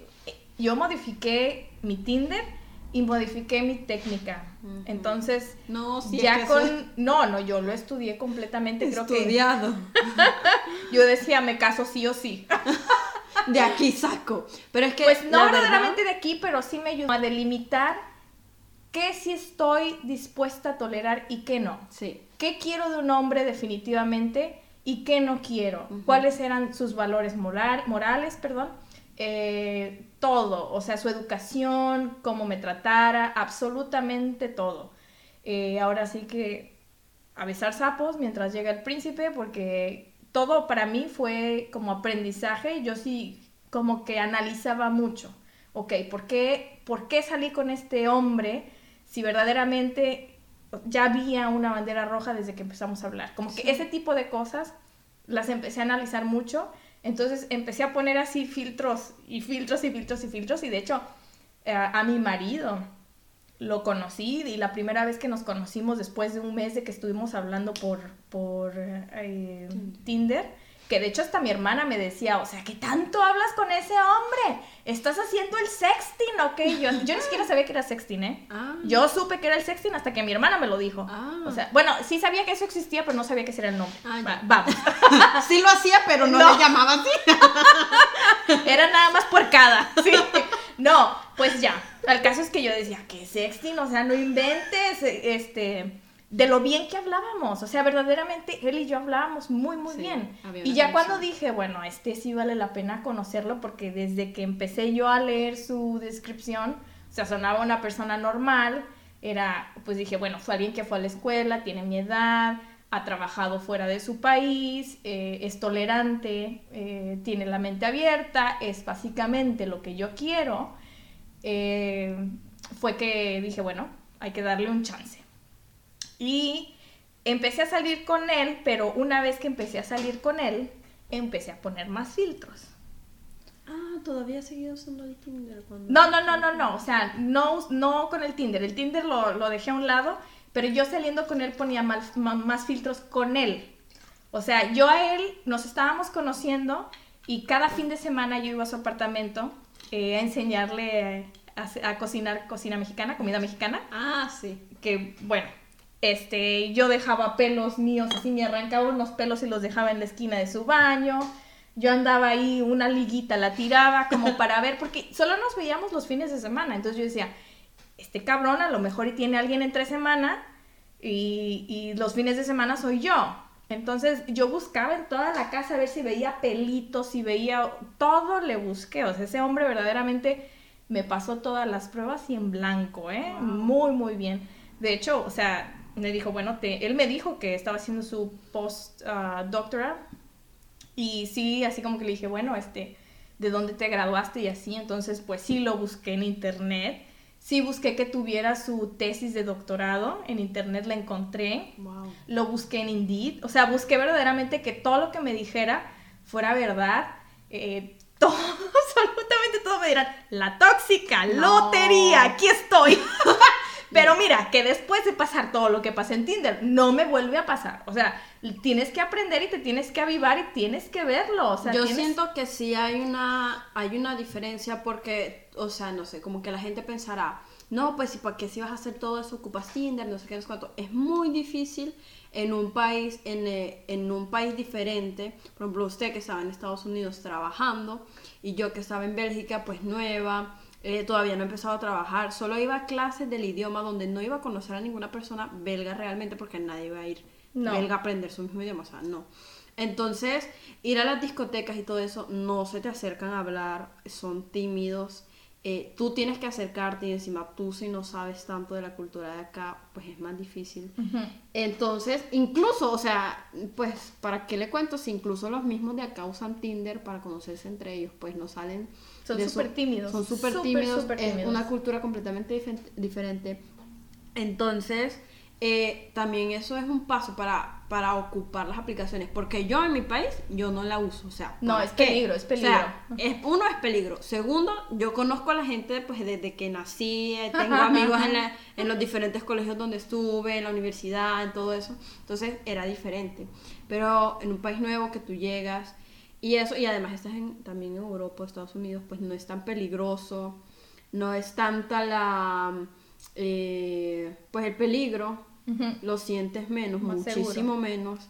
B: Yo modifiqué mi Tinder y modifiqué mi técnica. Entonces,
C: No, sí, es
B: ya
C: que
B: con... No, no, yo lo estudié completamente, creo que...
C: estudiado.
B: Yo decía, me caso sí o sí.
C: De aquí saco. Pero es que.
B: Pues no
C: verdad-
B: verdaderamente de aquí, pero sí me ayudó a delimitar qué sí estoy dispuesta a tolerar y qué no.
C: Sí.
B: ¿Qué quiero de un hombre definitivamente y qué no quiero? ¿Cuáles eran sus valores moral- morales? Perdón. Eh, todo, o sea, su educación, cómo me tratara, absolutamente todo. Eh, ahora sí que avisar sapos mientras llega el príncipe, porque todo para mí fue como aprendizaje. Yo sí como que analizaba mucho. Ok, ¿por qué, ¿por qué salí con este hombre si verdaderamente ya había una bandera roja desde que empezamos a hablar? Como que ese tipo de cosas las empecé a analizar mucho. Entonces empecé a poner así filtros y filtros y filtros y filtros. Y de hecho, eh, a mi marido lo conocí y la primera vez que nos conocimos después de un mes de que estuvimos hablando por, por eh, Tinder, que de hecho hasta mi hermana me decía, o sea, ¿qué tanto hablas con ese hombre? ¿Estás haciendo el sexting o qué? Yo, yo ni siquiera sabía que era sexting, ¿eh?
C: Ah.
B: Yo supe que era el sexting hasta que mi hermana me lo dijo.
C: Ah.
B: O sea, bueno, sí sabía que eso existía, pero no sabía que ese era el nombre.
C: Ah,
B: Va- vamos.
C: Sí lo hacía, pero no,
B: No.
C: le llamaba así.
B: Era nada más puercada. Sí. No, pues ya. El caso es que yo decía, ¿qué sexting? O sea, no inventes, este, de lo bien que hablábamos. O sea, verdaderamente él y yo hablábamos muy, muy
C: Sí,
B: bien. Y ya cuando dije, bueno, este sí vale la pena conocerlo porque desde que empecé yo a leer su descripción, o sea, sonaba una persona normal, era, pues dije, bueno, fue alguien que fue a la escuela, tiene mi edad, ha trabajado fuera de su país, eh, es tolerante, eh, tiene la mente abierta, es básicamente lo que yo quiero, eh, fue que dije, bueno, hay que darle un chance. Y empecé a salir con él, pero una vez que empecé a salir con él, empecé a poner más filtros.
C: Ah, todavía seguido usando el Tinder cuando.
B: No, no, no, no, no, o sea, no, no con el Tinder, el Tinder lo, lo dejé a un lado, pero yo saliendo con él ponía más, más filtros con él. O sea, yo a él nos estábamos conociendo y cada fin de semana yo iba a su apartamento eh, a enseñarle a, a cocinar cocina mexicana, comida mexicana
C: Ah, sí.
B: que bueno, este, yo dejaba pelos míos, así me arrancaba unos pelos y los dejaba en la esquina de su baño. Yo andaba ahí, una liguita la tiraba como para ver, porque solo nos veíamos los fines de semana. Entonces yo decía, este cabrón a lo mejor y tiene alguien entre semana y, y los fines de semana soy yo. Entonces yo buscaba en toda la casa a ver si veía pelitos, si veía, todo le busqué. O sea, ese hombre verdaderamente me pasó todas las pruebas y en blanco, ¿eh?
C: Wow.
B: Muy, muy bien. De hecho, o sea, me dijo, bueno, te, él me dijo que estaba haciendo su post-doctoral y sí, así como que le dije, bueno, este, ¿de dónde te graduaste y así? Entonces, pues sí lo busqué en internet. Sí busqué que tuviera su tesis de doctorado, en internet la encontré
C: Wow.
B: lo busqué en Indeed, o sea, busqué verdaderamente que todo lo que me dijera fuera verdad, eh, todo, absolutamente todo me dirán, la tóxica,
C: No.
B: lotería, aquí estoy. Pero mira, que después de pasar todo lo que pasa en Tinder, no me vuelve a pasar. O sea, tienes que aprender y te tienes que avivar y tienes que verlo. O sea,
C: Yo
B: tienes-
C: siento que sí hay una, hay una diferencia porque, o sea, no sé, como que la gente pensará, no, pues, ¿para qué si vas a hacer todo eso ocupas Tinder, no sé qué, no sé cuánto? Es muy difícil en un país, en, eh, en un país diferente, por ejemplo, usted que estaba en Estados Unidos trabajando y yo que estaba en Bélgica, pues nueva, eh, todavía no he empezado a trabajar, solo iba a clases del idioma donde no iba a conocer a ninguna persona belga realmente porque nadie iba a ir
B: No.
C: belga a aprender su mismo idioma, o sea, no. Entonces, ir a las discotecas y todo eso, no se te acercan a hablar, son tímidos. Eh, tú tienes que acercarte y encima tú si no sabes tanto de la cultura de acá, pues es más difícil. Entonces, incluso, o sea, pues, ¿para qué le cuento? Si incluso los mismos de acá usan Tinder para conocerse entre ellos, pues no salen.
B: Son
C: de su-
B: súper tímidos.
C: Son súper
B: Súper,
C: tímidos.
B: súper
C: Es
B: tímidos.
C: una cultura completamente diferente. Entonces, eh, también eso es un paso para, para ocupar las aplicaciones. Porque yo en mi país, yo no la uso. O sea,
B: No,
C: ¿para
B: es
C: qué?
B: peligro, es
C: O
B: peligro.
C: sea, es, uno es peligro. Segundo, yo conozco a la gente pues desde que nací, eh, tengo amigos en, la- en los diferentes colegios donde estuve, en la universidad, en todo eso. Entonces era diferente. Pero en un país nuevo que tú llegas y eso, y además estás en- también en Europa, Estados Unidos, pues no es tan peligroso. no es tanta la, eh, pues el peligro, Lo sientes menos,
B: Más
C: muchísimo
B: seguro.
C: menos.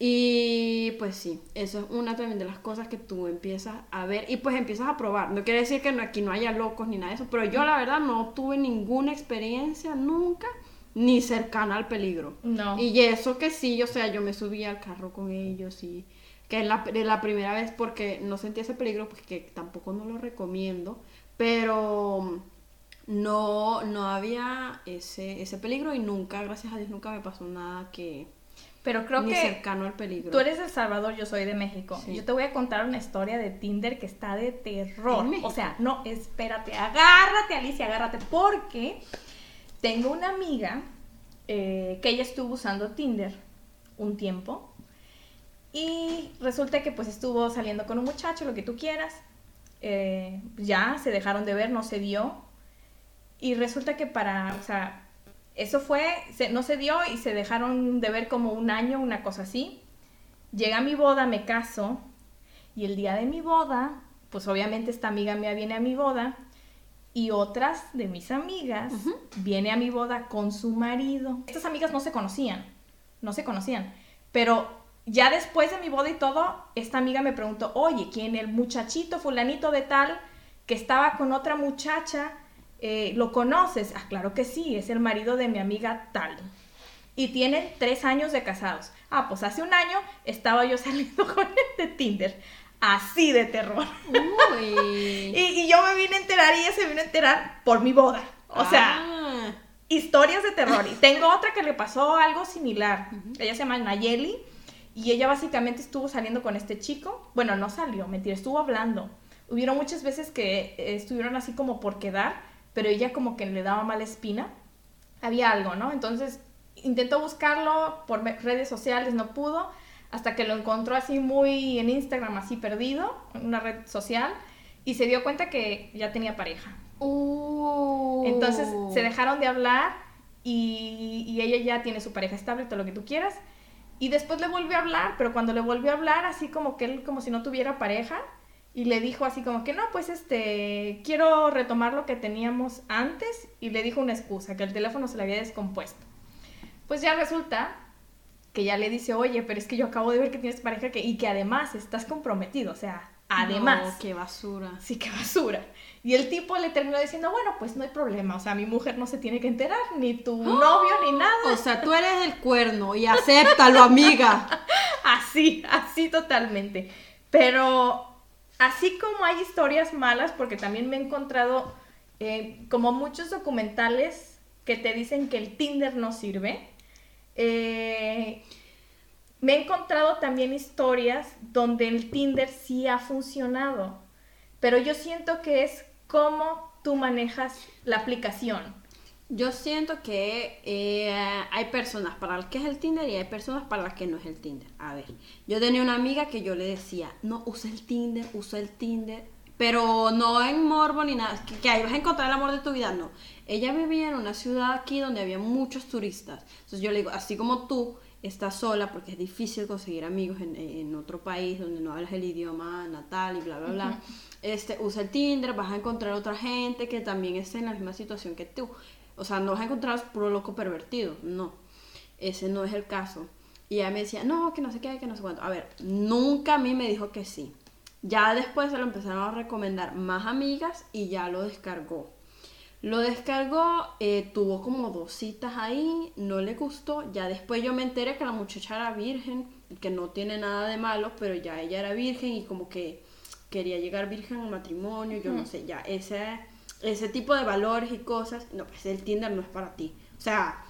C: Y pues sí, eso es una también de las cosas que tú empiezas a ver y pues empiezas a probar. No quiere decir que no, aquí no haya locos ni nada de eso, pero yo la verdad no tuve ninguna experiencia nunca ni cercana al peligro.
B: No.
C: Y eso que sí, o sea, yo me subí al carro con ellos y que es la, la primera vez porque no sentí ese peligro, pues que tampoco no lo recomiendo, pero no, no había ese, ese peligro y nunca, gracias a Dios, nunca me pasó nada que
B: Pero creo
C: ni
B: que
C: cercano al peligro.
B: tú eres de El Salvador, yo soy de México.
C: Sí.
B: Yo te voy a contar una historia de Tinder que está de terror. O sea, no, espérate, agárrate, Alicia, agárrate, porque tengo una amiga eh, que ella estuvo usando Tinder un tiempo y resulta que pues estuvo saliendo con un muchacho, lo que tú quieras. Eh, ya se dejaron de ver, no se dio. Y resulta que para, o sea, eso fue, se- no se dio y se dejaron de ver como un año, una cosa así. Llega mi boda, me caso y el día de mi boda, pues obviamente esta amiga mía viene a mi boda y otras de mis amigas viene a mi boda con su marido. Estas amigas no se conocían, no se conocían, pero ya después de mi boda y todo, esta amiga me preguntó, oye, ¿quién el muchachito fulanito de tal que estaba con otra muchacha? Eh, ¿Lo conoces? Ah, claro que sí, es el marido de mi amiga tal. Y tienen tres años de casados. Ah, pues hace un año estaba yo saliendo con él de Tinder. Así de terror.
C: Uy.
B: Y, y yo me vine a enterar y ella se vino a enterar por mi boda. O sea,
C: Ah.
B: historias de terror. Y tengo otra que le pasó algo similar. Ella se llama Nayeli y ella básicamente estuvo saliendo con este chico. Bueno, no salió, mentira, estuvo hablando. Hubieron muchas veces que estuvieron así como por quedar, pero ella como que le daba mala espina. Había algo, ¿no? Entonces intentó buscarlo por redes sociales, no pudo, hasta que lo encontró así muy en Instagram, así perdido, en una red social, y se dio cuenta que ya tenía pareja.
C: Uh.
B: Entonces se dejaron de hablar y, y ella ya tiene su pareja estable, todo lo que tú quieras. Y después le volvió a hablar, pero cuando le volvió a hablar, así como que él como si no tuviera pareja, y le dijo así como que no, pues este, quiero retomar lo que teníamos antes, y le dijo una excusa, que el teléfono se le había descompuesto. Pues ya resulta que ya le dice, oye, pero es que yo acabo de ver que tienes pareja que, y que además estás comprometido, o sea, además.
C: No, qué basura.
B: Sí, qué basura. Y el tipo le terminó diciendo, bueno, pues no hay problema, o sea, mi mujer no se tiene que enterar, ni tu novio, ni nada.
C: O sea, tú eres el cuerno y acéptalo, amiga.
B: Así, así totalmente. Pero así como hay historias malas, porque también me he encontrado eh, como muchos documentales que te dicen que el Tinder no sirve, eh, me he encontrado también historias donde el Tinder sí ha funcionado, pero yo siento que es cómo tú manejas la aplicación.
C: Yo siento que eh, hay personas para las que es el Tinder y hay personas para las que no es el Tinder. A ver, yo tenía una amiga que yo le decía, no, usa el Tinder, usa el Tinder, pero no en morbo ni nada, que, que ahí vas a encontrar el amor de tu vida, no. Ella vivía en una ciudad aquí donde había muchos turistas. Entonces yo le digo, así como tú estás sola, porque es difícil conseguir amigos en, en otro país donde no hablas el idioma natal y bla, bla, bla. Este, usa el Tinder, vas a encontrar otra gente que también esté en la misma situación que tú. O sea, no vas a encontrar puro loco pervertido, no. Ese no es el caso. Y ella me decía, no, que no sé qué, que no sé cuánto. A ver, nunca a mí me dijo que sí. Ya después se lo empezaron a recomendar más amigas y ya lo descargó. Lo descargó, eh, tuvo como dos citas ahí, no le gustó. Ya después yo me enteré que la muchacha era virgen, que no tiene nada de malo, pero ya ella era virgen y como que quería llegar virgen al matrimonio, yo no sé, ya ese, ese tipo de valores y cosas, no, pues el Tinder no es para ti. O sea,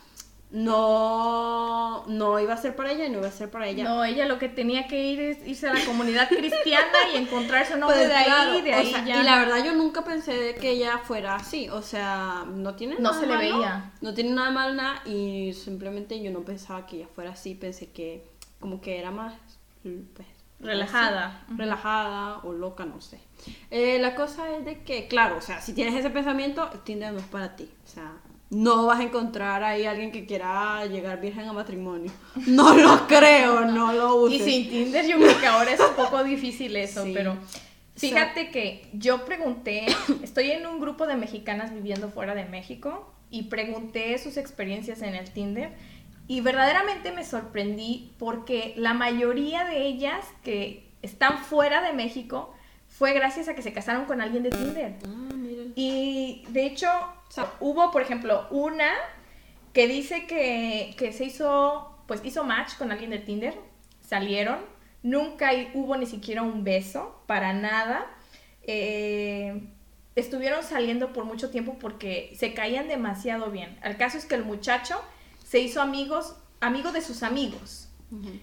C: no, no iba a ser para ella y no iba a ser para ella.
B: No, ella lo que tenía que ir es irse a la comunidad cristiana y encontrarse un
C: Pues,
B: hombre de ahí,
C: claro,
B: de
C: o
B: ahí
C: sea,
B: ya.
C: Y la verdad yo nunca pensé que ella fuera así, o sea, no tiene
B: No
C: nada
B: se le
C: malo,
B: veía.
C: No tiene nada mal nada y simplemente yo no pensaba que ella fuera así, pensé que como que era más pues,
B: Relajada.
C: así, relajada o loca, no sé. Eh, la cosa es de que, claro, o sea, si tienes ese pensamiento, Tinder no es para ti, o sea, no vas a encontrar ahí a alguien que quiera llegar virgen a matrimonio. No lo creo, no lo
B: Y
C: uses.
B: sin Tinder yo creo que ahora es un poco difícil eso,
C: Sí.
B: pero Fíjate que yo pregunté, estoy en un grupo de mexicanas viviendo fuera de México y pregunté sus experiencias en el Tinder y verdaderamente me sorprendí porque la mayoría de ellas que están fuera de México fue gracias a que se casaron con alguien de Tinder.
C: Ah, mira.
B: Y de hecho, hubo, por ejemplo, una que dice que, que se hizo, pues hizo match con alguien de Tinder, salieron, nunca hubo ni siquiera un beso, para nada. Eh, estuvieron saliendo por mucho tiempo porque se caían demasiado bien. El caso es que el muchacho se hizo amigos, amigo de sus amigos.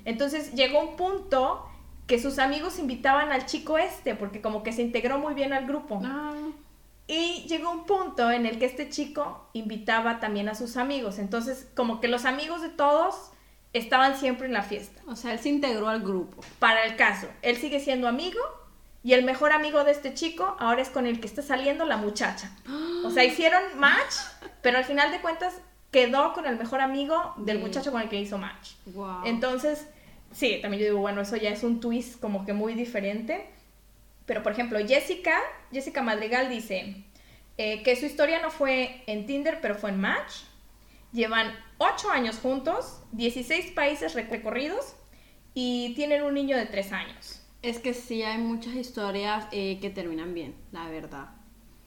B: Entonces llegó un punto que sus amigos invitaban al chico este, porque como que se integró muy bien al grupo.
C: Ah,
B: Y llegó un punto en el que este chico invitaba también a sus amigos. Entonces, como que los amigos de todos estaban siempre en la fiesta.
C: o sea, él se integró al grupo.
B: Para el caso, él sigue siendo amigo y el mejor amigo de este chico ahora es con el que está saliendo la muchacha. O sea, hicieron match, pero al final de cuentas quedó con el mejor amigo del muchacho con el que hizo match.
C: Wow.
B: Entonces, sí, también yo digo, bueno, eso ya es un twist como que muy diferente. Pero, por ejemplo, Jessica, Jessica Madrigal dice eh, que su historia no fue en Tinder, pero fue en Match. Llevan 8 años juntos, 16 países recorridos y tienen un niño de 3 años.
C: Es que sí hay muchas historias eh, que terminan bien, la verdad.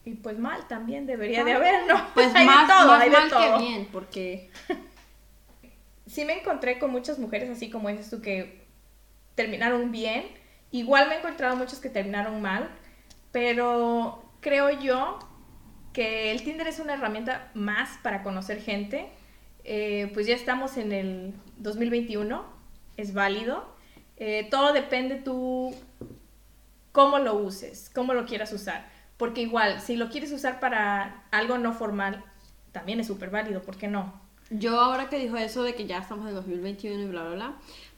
B: Y pues mal también debería de haber, ¿no?
C: Pues
B: Hay de
C: más,
B: todo,
C: más
B: hay de
C: mal
B: todo.
C: que bien, porque
B: sí me encontré con muchas mujeres así como dices tú que terminaron bien. Igual me he encontrado muchas que terminaron mal, pero creo yo que el Tinder es una herramienta más para conocer gente. Eh, pues ya estamos en el 2021, es válido. Eh, todo depende tú cómo lo uses, cómo lo quieras usar. Porque igual, si lo quieres usar para algo no formal, también es súper válido, ¿por qué no?
C: yo ahora que dijo eso de que ya estamos en 2021 y bla, bla, bla,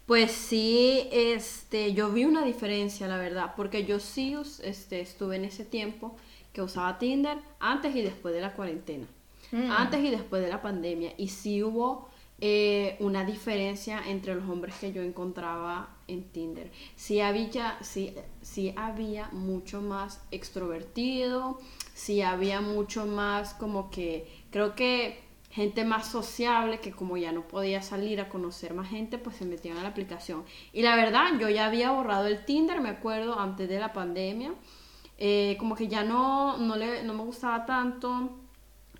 C: pues sí, este, yo vi una diferencia, la verdad, porque yo sí este, estuve en ese tiempo que usaba Tinder antes y después de la cuarentena.
B: Mm.
C: antes y después de la pandemia. Y sí hubo eh, una diferencia entre los hombres que yo encontraba en Tinder. Sí había, sí, sí había mucho más extrovertido, sí había mucho más como que, creo que gente más sociable que como ya no podía salir a conocer más gente, pues se metían a la aplicación. Y la verdad, yo ya había borrado el Tinder, me acuerdo, antes de la pandemia. Eh, como que ya no, no, le, no me gustaba tanto.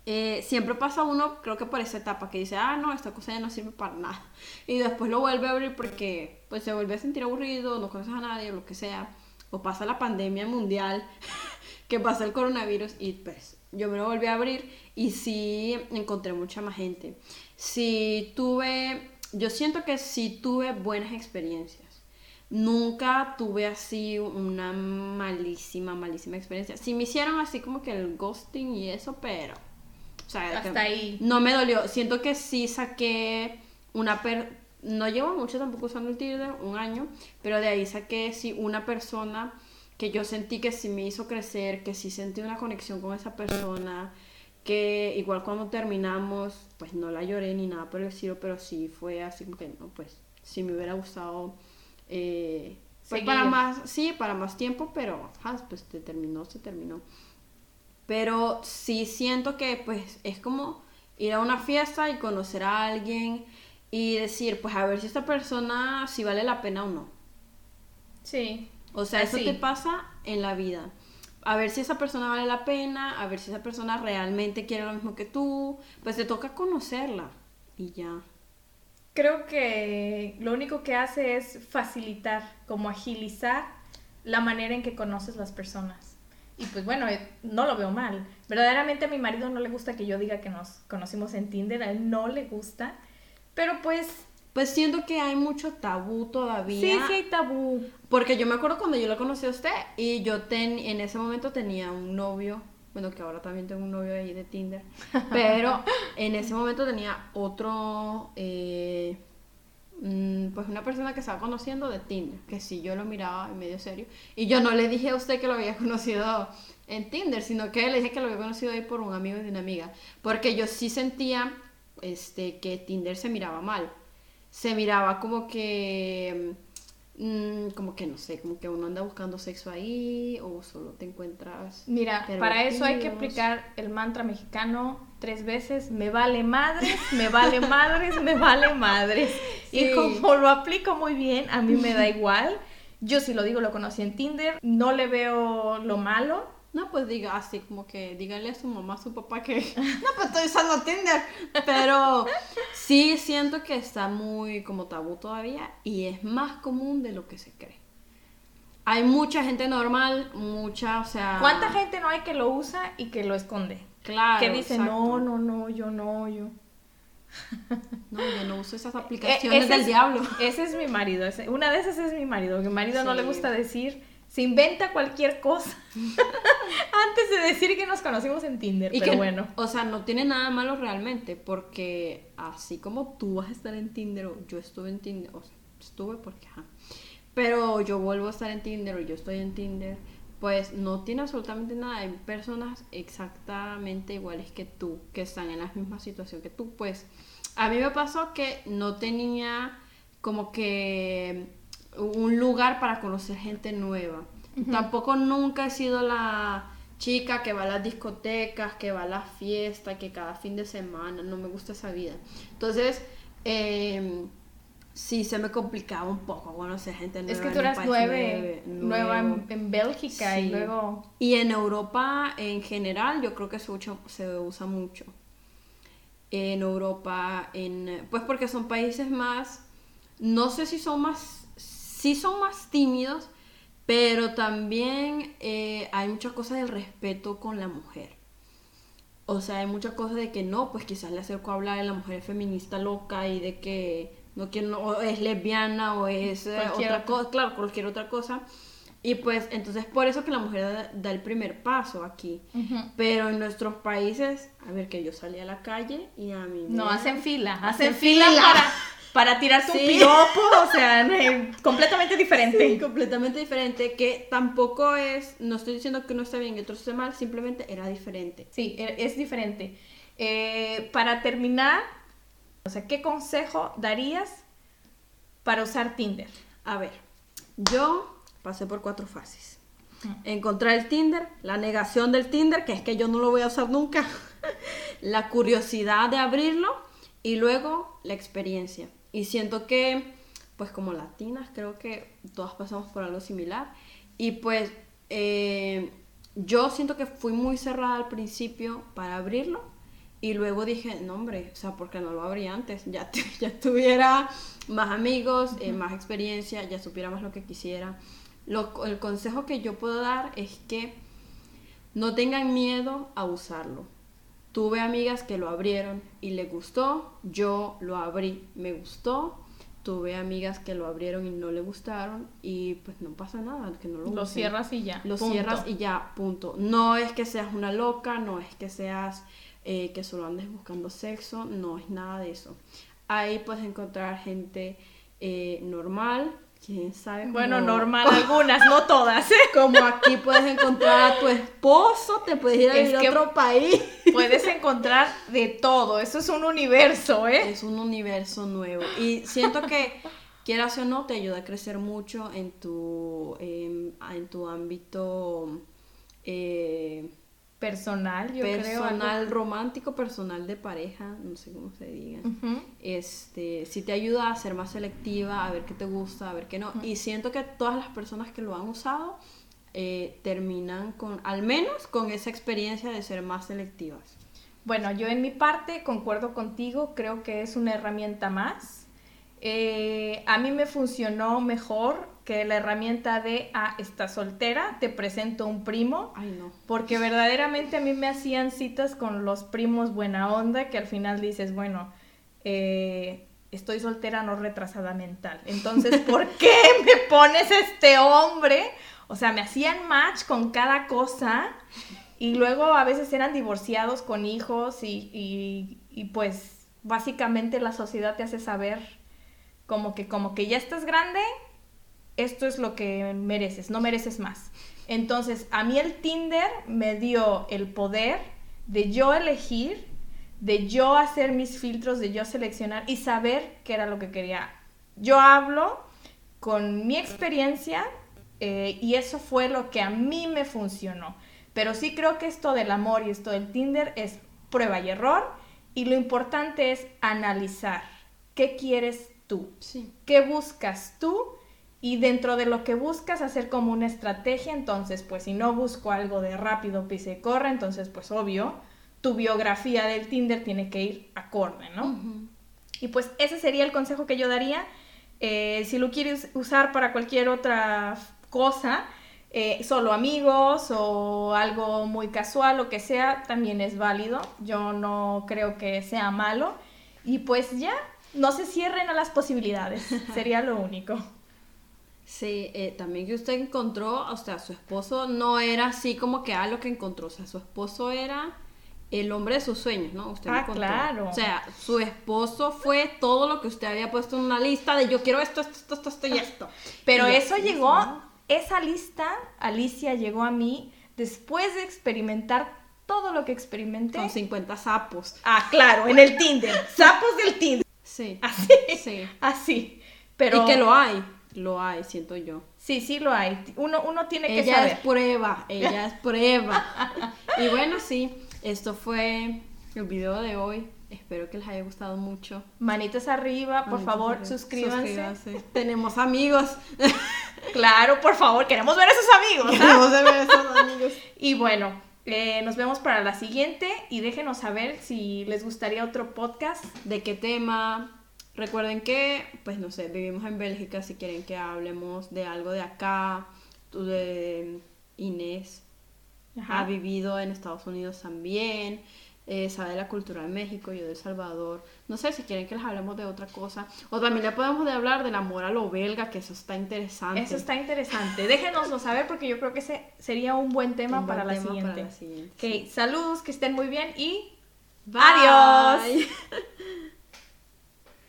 C: Eh, siempre pasa uno, creo que por esa etapa, que dice, ah, no, esta cosa ya no sirve para nada. Y después lo vuelve a abrir porque pues se vuelve a sentir aburrido, no conoces a nadie, o lo que sea. O pasa la pandemia mundial, que pasa el coronavirus y pues yo me lo volví a abrir y sí encontré mucha más gente. Sí tuve, yo siento que sí tuve buenas experiencias. Nunca tuve así una malísima, malísima experiencia. Sí me hicieron así como que el ghosting y eso, pero... O sea,
B: Hasta ahí.
C: No me dolió. Siento que sí saqué una... Per no llevo mucho tampoco usando el Tinder, un año, pero de ahí saqué sí una persona que yo sentí que sí me hizo crecer, que sí sentí una conexión con esa persona, que igual cuando terminamos, pues no la lloré ni nada por el estilo, pero sí fue así como que, no, pues sí me hubiera gustado, eh, pues para más, sí, para más tiempo, pero ajá, pues se terminó, se terminó. Pero sí siento que pues es como ir a una fiesta y conocer a alguien y decir, pues a ver si esta persona si vale la pena o no.
B: Sí.
C: O sea, eso te pasa en la vida. A ver si esa persona vale la pena, a ver si esa persona realmente quiere lo mismo que tú. Pues te toca conocerla y ya.
B: Creo que lo único que hace es facilitar, como agilizar la manera en que conoces las personas. Y pues bueno, eh, no lo veo mal. Verdaderamente a mi marido no le gusta que yo diga que nos conocimos en Tinder, a él no le gusta. Pero pues
C: Pues siento que hay mucho tabú todavía.
B: sí, sí hay tabú.
C: Porque yo me acuerdo cuando yo lo conocí a usted y yo ten, en ese momento tenía un novio, bueno, que ahora también tengo un novio ahí de Tinder, pero en ese momento tenía otro, eh, pues una persona que estaba conociendo de Tinder, que sí yo lo miraba en medio serio. Y yo no le dije a usted que lo había conocido en Tinder, sino que le dije que lo había conocido ahí por un amigo de una amiga, porque yo sí sentía este, que Tinder se miraba mal se miraba como que mm, como que no sé, como que uno anda buscando sexo ahí o solo te encuentras...
B: Mira, para eso hay que aplicar el mantra mexicano tres veces, me vale madres, me vale madres, me vale madres. Y como lo aplico muy bien, a mí me da igual. Yo si lo digo, lo conocí en Tinder, no le veo lo malo.
C: No, pues diga así, como que dígale a su mamá, a su papá que no, pues estoy usando Tinder. Pero sí siento que está muy como tabú todavía y es más común de lo que se cree. Hay mucha gente normal, mucha, o sea...
B: ¿Cuánta gente no hay que lo usa y que lo esconde?
C: Claro,
B: que dice,
C: exacto.
B: no, no, no, yo no, yo.
C: No, yo no uso esas
B: Eh,
C: aplicaciones
B: ese
C: del
B: es-
C: diablo.
B: Ese es mi marido. ese- una de esas es mi marido. Mi marido no le gusta decir, se inventa cualquier cosa antes de decir que nos conocimos en Tinder.
C: Y
B: pero
C: que,
B: bueno.
C: o sea, no tiene nada malo realmente, porque así como tú vas a estar en Tinder, o yo estuve en Tinder, o sea, estuve porque, ajá, pero yo vuelvo a estar en Tinder, o yo estoy en Tinder, pues no tiene absolutamente nada. Hay personas exactamente iguales que tú, que están en la misma situación que tú. Pues a mí me pasó que no tenía como que un lugar para conocer gente nueva. Tampoco nunca he sido la chica que va a las discotecas, que va a las fiestas, que cada fin de semana, no me gusta esa vida. Entonces, eh, sí se me complicaba un poco conocer gente nueva.
B: Es que tú eras nueve, nueva en, en Bélgica y luego...
C: Y en Europa en general yo creo que se usa, se usa mucho. En Europa, en, pues porque son países más, no sé si son más, sí son más tímidos, pero también eh, hay muchas cosas del respeto con la mujer. O sea, hay muchas cosas de que no, pues quizás le acerco a hablar de la mujer feminista loca y de que no quiere, no- o es lesbiana o es eh,
B: Cualquier
C: otra cosa, claro, cualquier otra cosa. Y pues entonces por eso que la mujer da, da el primer paso aquí. Pero en nuestros países, a ver, que yo salí a la calle y a mí... me-
B: No, hacen fila.
C: Hacen
B: Hacen fila,
C: fila.
B: para, para tirarte
C: Sí.
B: un piropo. O sea, completamente diferente.
C: Sí, completamente diferente, que tampoco es, no estoy diciendo que uno esté bien y otro esté mal, simplemente era diferente.
B: Sí, e- es diferente. Eh, para terminar, o sea, ¿qué consejo darías para usar Tinder?
C: A ver, yo pasé por cuatro fases. Encontrar el Tinder, la negación del Tinder, que es que yo no lo voy a usar nunca, la curiosidad de abrirlo y luego la experiencia. Y siento que, pues como latinas, creo que todas pasamos por algo similar. Y pues eh, yo siento que fui muy cerrada al principio para abrirlo. Y luego dije, no hombre, o sea, porque no lo abrí antes? Ya, ya tuviera más amigos, eh, más experiencia, ya supiera más lo que quisiera. Lo- el consejo que yo puedo dar es que no tengan miedo a usarlo. Tuve amigas que lo abrieron y le gustó, yo lo abrí, me gustó. Tuve amigas que lo abrieron y no le gustaron y pues no pasa nada, que no lo,
B: Lo cierras y ya.
C: Lo
B: punto.
C: cierras y ya, punto. No es que seas una loca, no es que seas eh, que solo andes buscando sexo, no es nada de eso. Ahí puedes encontrar gente eh, normal, quién sabe.
B: Bueno, normal, algunas, no todas. ¿eh?
C: Como aquí puedes encontrar a tu esposo, te puedes ir a vivir a otro país.
B: Puedes encontrar de todo. Eso es un universo, ¿eh?
C: Es un universo nuevo. Y siento que, quieras o no, te ayuda a crecer mucho en tu, em, en tu ámbito eh,
B: Personal, yo creo.
C: personal romántico, personal de pareja, no sé cómo se diga. Este, sí te ayuda a ser más selectiva, a ver qué te gusta, a ver qué no. Y siento que todas las personas que lo han usado eh, terminan con, al menos con esa experiencia de ser más selectivas.
B: Bueno, yo en mi parte concuerdo contigo, creo que es una herramienta más. Eh, a mí me funcionó mejor que la herramienta de, ah, estás soltera, te presento un primo,
C: Ay, no.
B: porque verdaderamente a mí me hacían citas con los primos buena onda, que al final dices, bueno, eh, estoy soltera, no retrasada mental. Entonces, ¿por qué me pones este hombre? O sea, me hacían match con cada cosa y luego a veces eran divorciados con hijos y, y- y, pues básicamente la sociedad te hace saber como que, como que ya estás grande, esto es lo que mereces, no mereces más. Entonces, a mí el Tinder me dio el poder de yo elegir, de yo hacer mis filtros, de yo seleccionar y saber qué era lo que quería. Yo hablo con mi experiencia eh, y eso fue lo que a mí me funcionó. Pero sí creo que esto del amor y esto del Tinder es prueba y error y lo importante es analizar qué quieres tú,
C: Sí.
B: qué buscas tú y dentro de lo que buscas hacer como una estrategia, entonces pues si no busco algo de rápido, pise y corre, entonces pues obvio, tu biografía del Tinder tiene que ir acorde, ¿no? Y pues ese sería el consejo que yo daría. Eh, si lo quieres usar para cualquier otra cosa, eh, solo amigos o algo muy casual o que sea, también es válido. Yo no creo que sea malo. Y pues ya, no se cierren a las posibilidades. Sería lo único.
C: Sí, eh, también que usted encontró, o sea, su esposo no era así como que a lo que encontró, o sea, su esposo era el hombre de sus sueños, ¿no? Usted
B: Ah, claro.
C: O sea, su esposo fue todo lo que usted había puesto en una lista de yo quiero esto, esto, esto, esto, esto y esto.
B: Pero
C: Y
B: eso llegó, esa lista, Alicia llegó a mí después de experimentar todo lo que experimenté.
C: Con 50 sapos.
B: Ah, claro, en el Tinder. Sapos del Tinder.
C: Sí.
B: Así.
C: Sí.
B: Así. Pero
C: Y que lo hay, lo hay, siento yo.
B: Sí, sí lo hay. Uno, uno tiene que
C: Ella
B: saber.
C: es prueba, ella es prueba. Y bueno, sí, esto fue el video de hoy. Espero que les haya gustado mucho.
B: Manitas arriba, por
C: Manitas
B: favor,
C: arriba.
B: suscríbanse.
C: Suscríbanse. Tenemos amigos.
B: Claro, por favor, queremos ver a esos amigos. ¿ah?
C: Queremos ver a esos amigos.
B: Y bueno, eh, nos vemos para la siguiente y déjenos saber si les gustaría otro podcast.
C: ¿De qué tema? Recuerden que, pues no sé, vivimos en Bélgica. Si quieren que hablemos de algo de acá, tú de Inés
B: Ajá.
C: ha vivido en Estados Unidos también, eh, sabe la cultura de México, yo de El Salvador. No sé si quieren que les hablemos de otra cosa. O también le podemos de hablar del amor a lo belga, que eso está interesante.
B: Eso está interesante. Déjenoslo saber porque yo creo que ese sería un buen tema,
C: Un
B: para,
C: buen
B: la
C: tema
B: siguiente.
C: para la siguiente,
B: Ok, saludos, que estén muy bien y
C: Bye.
B: adiós.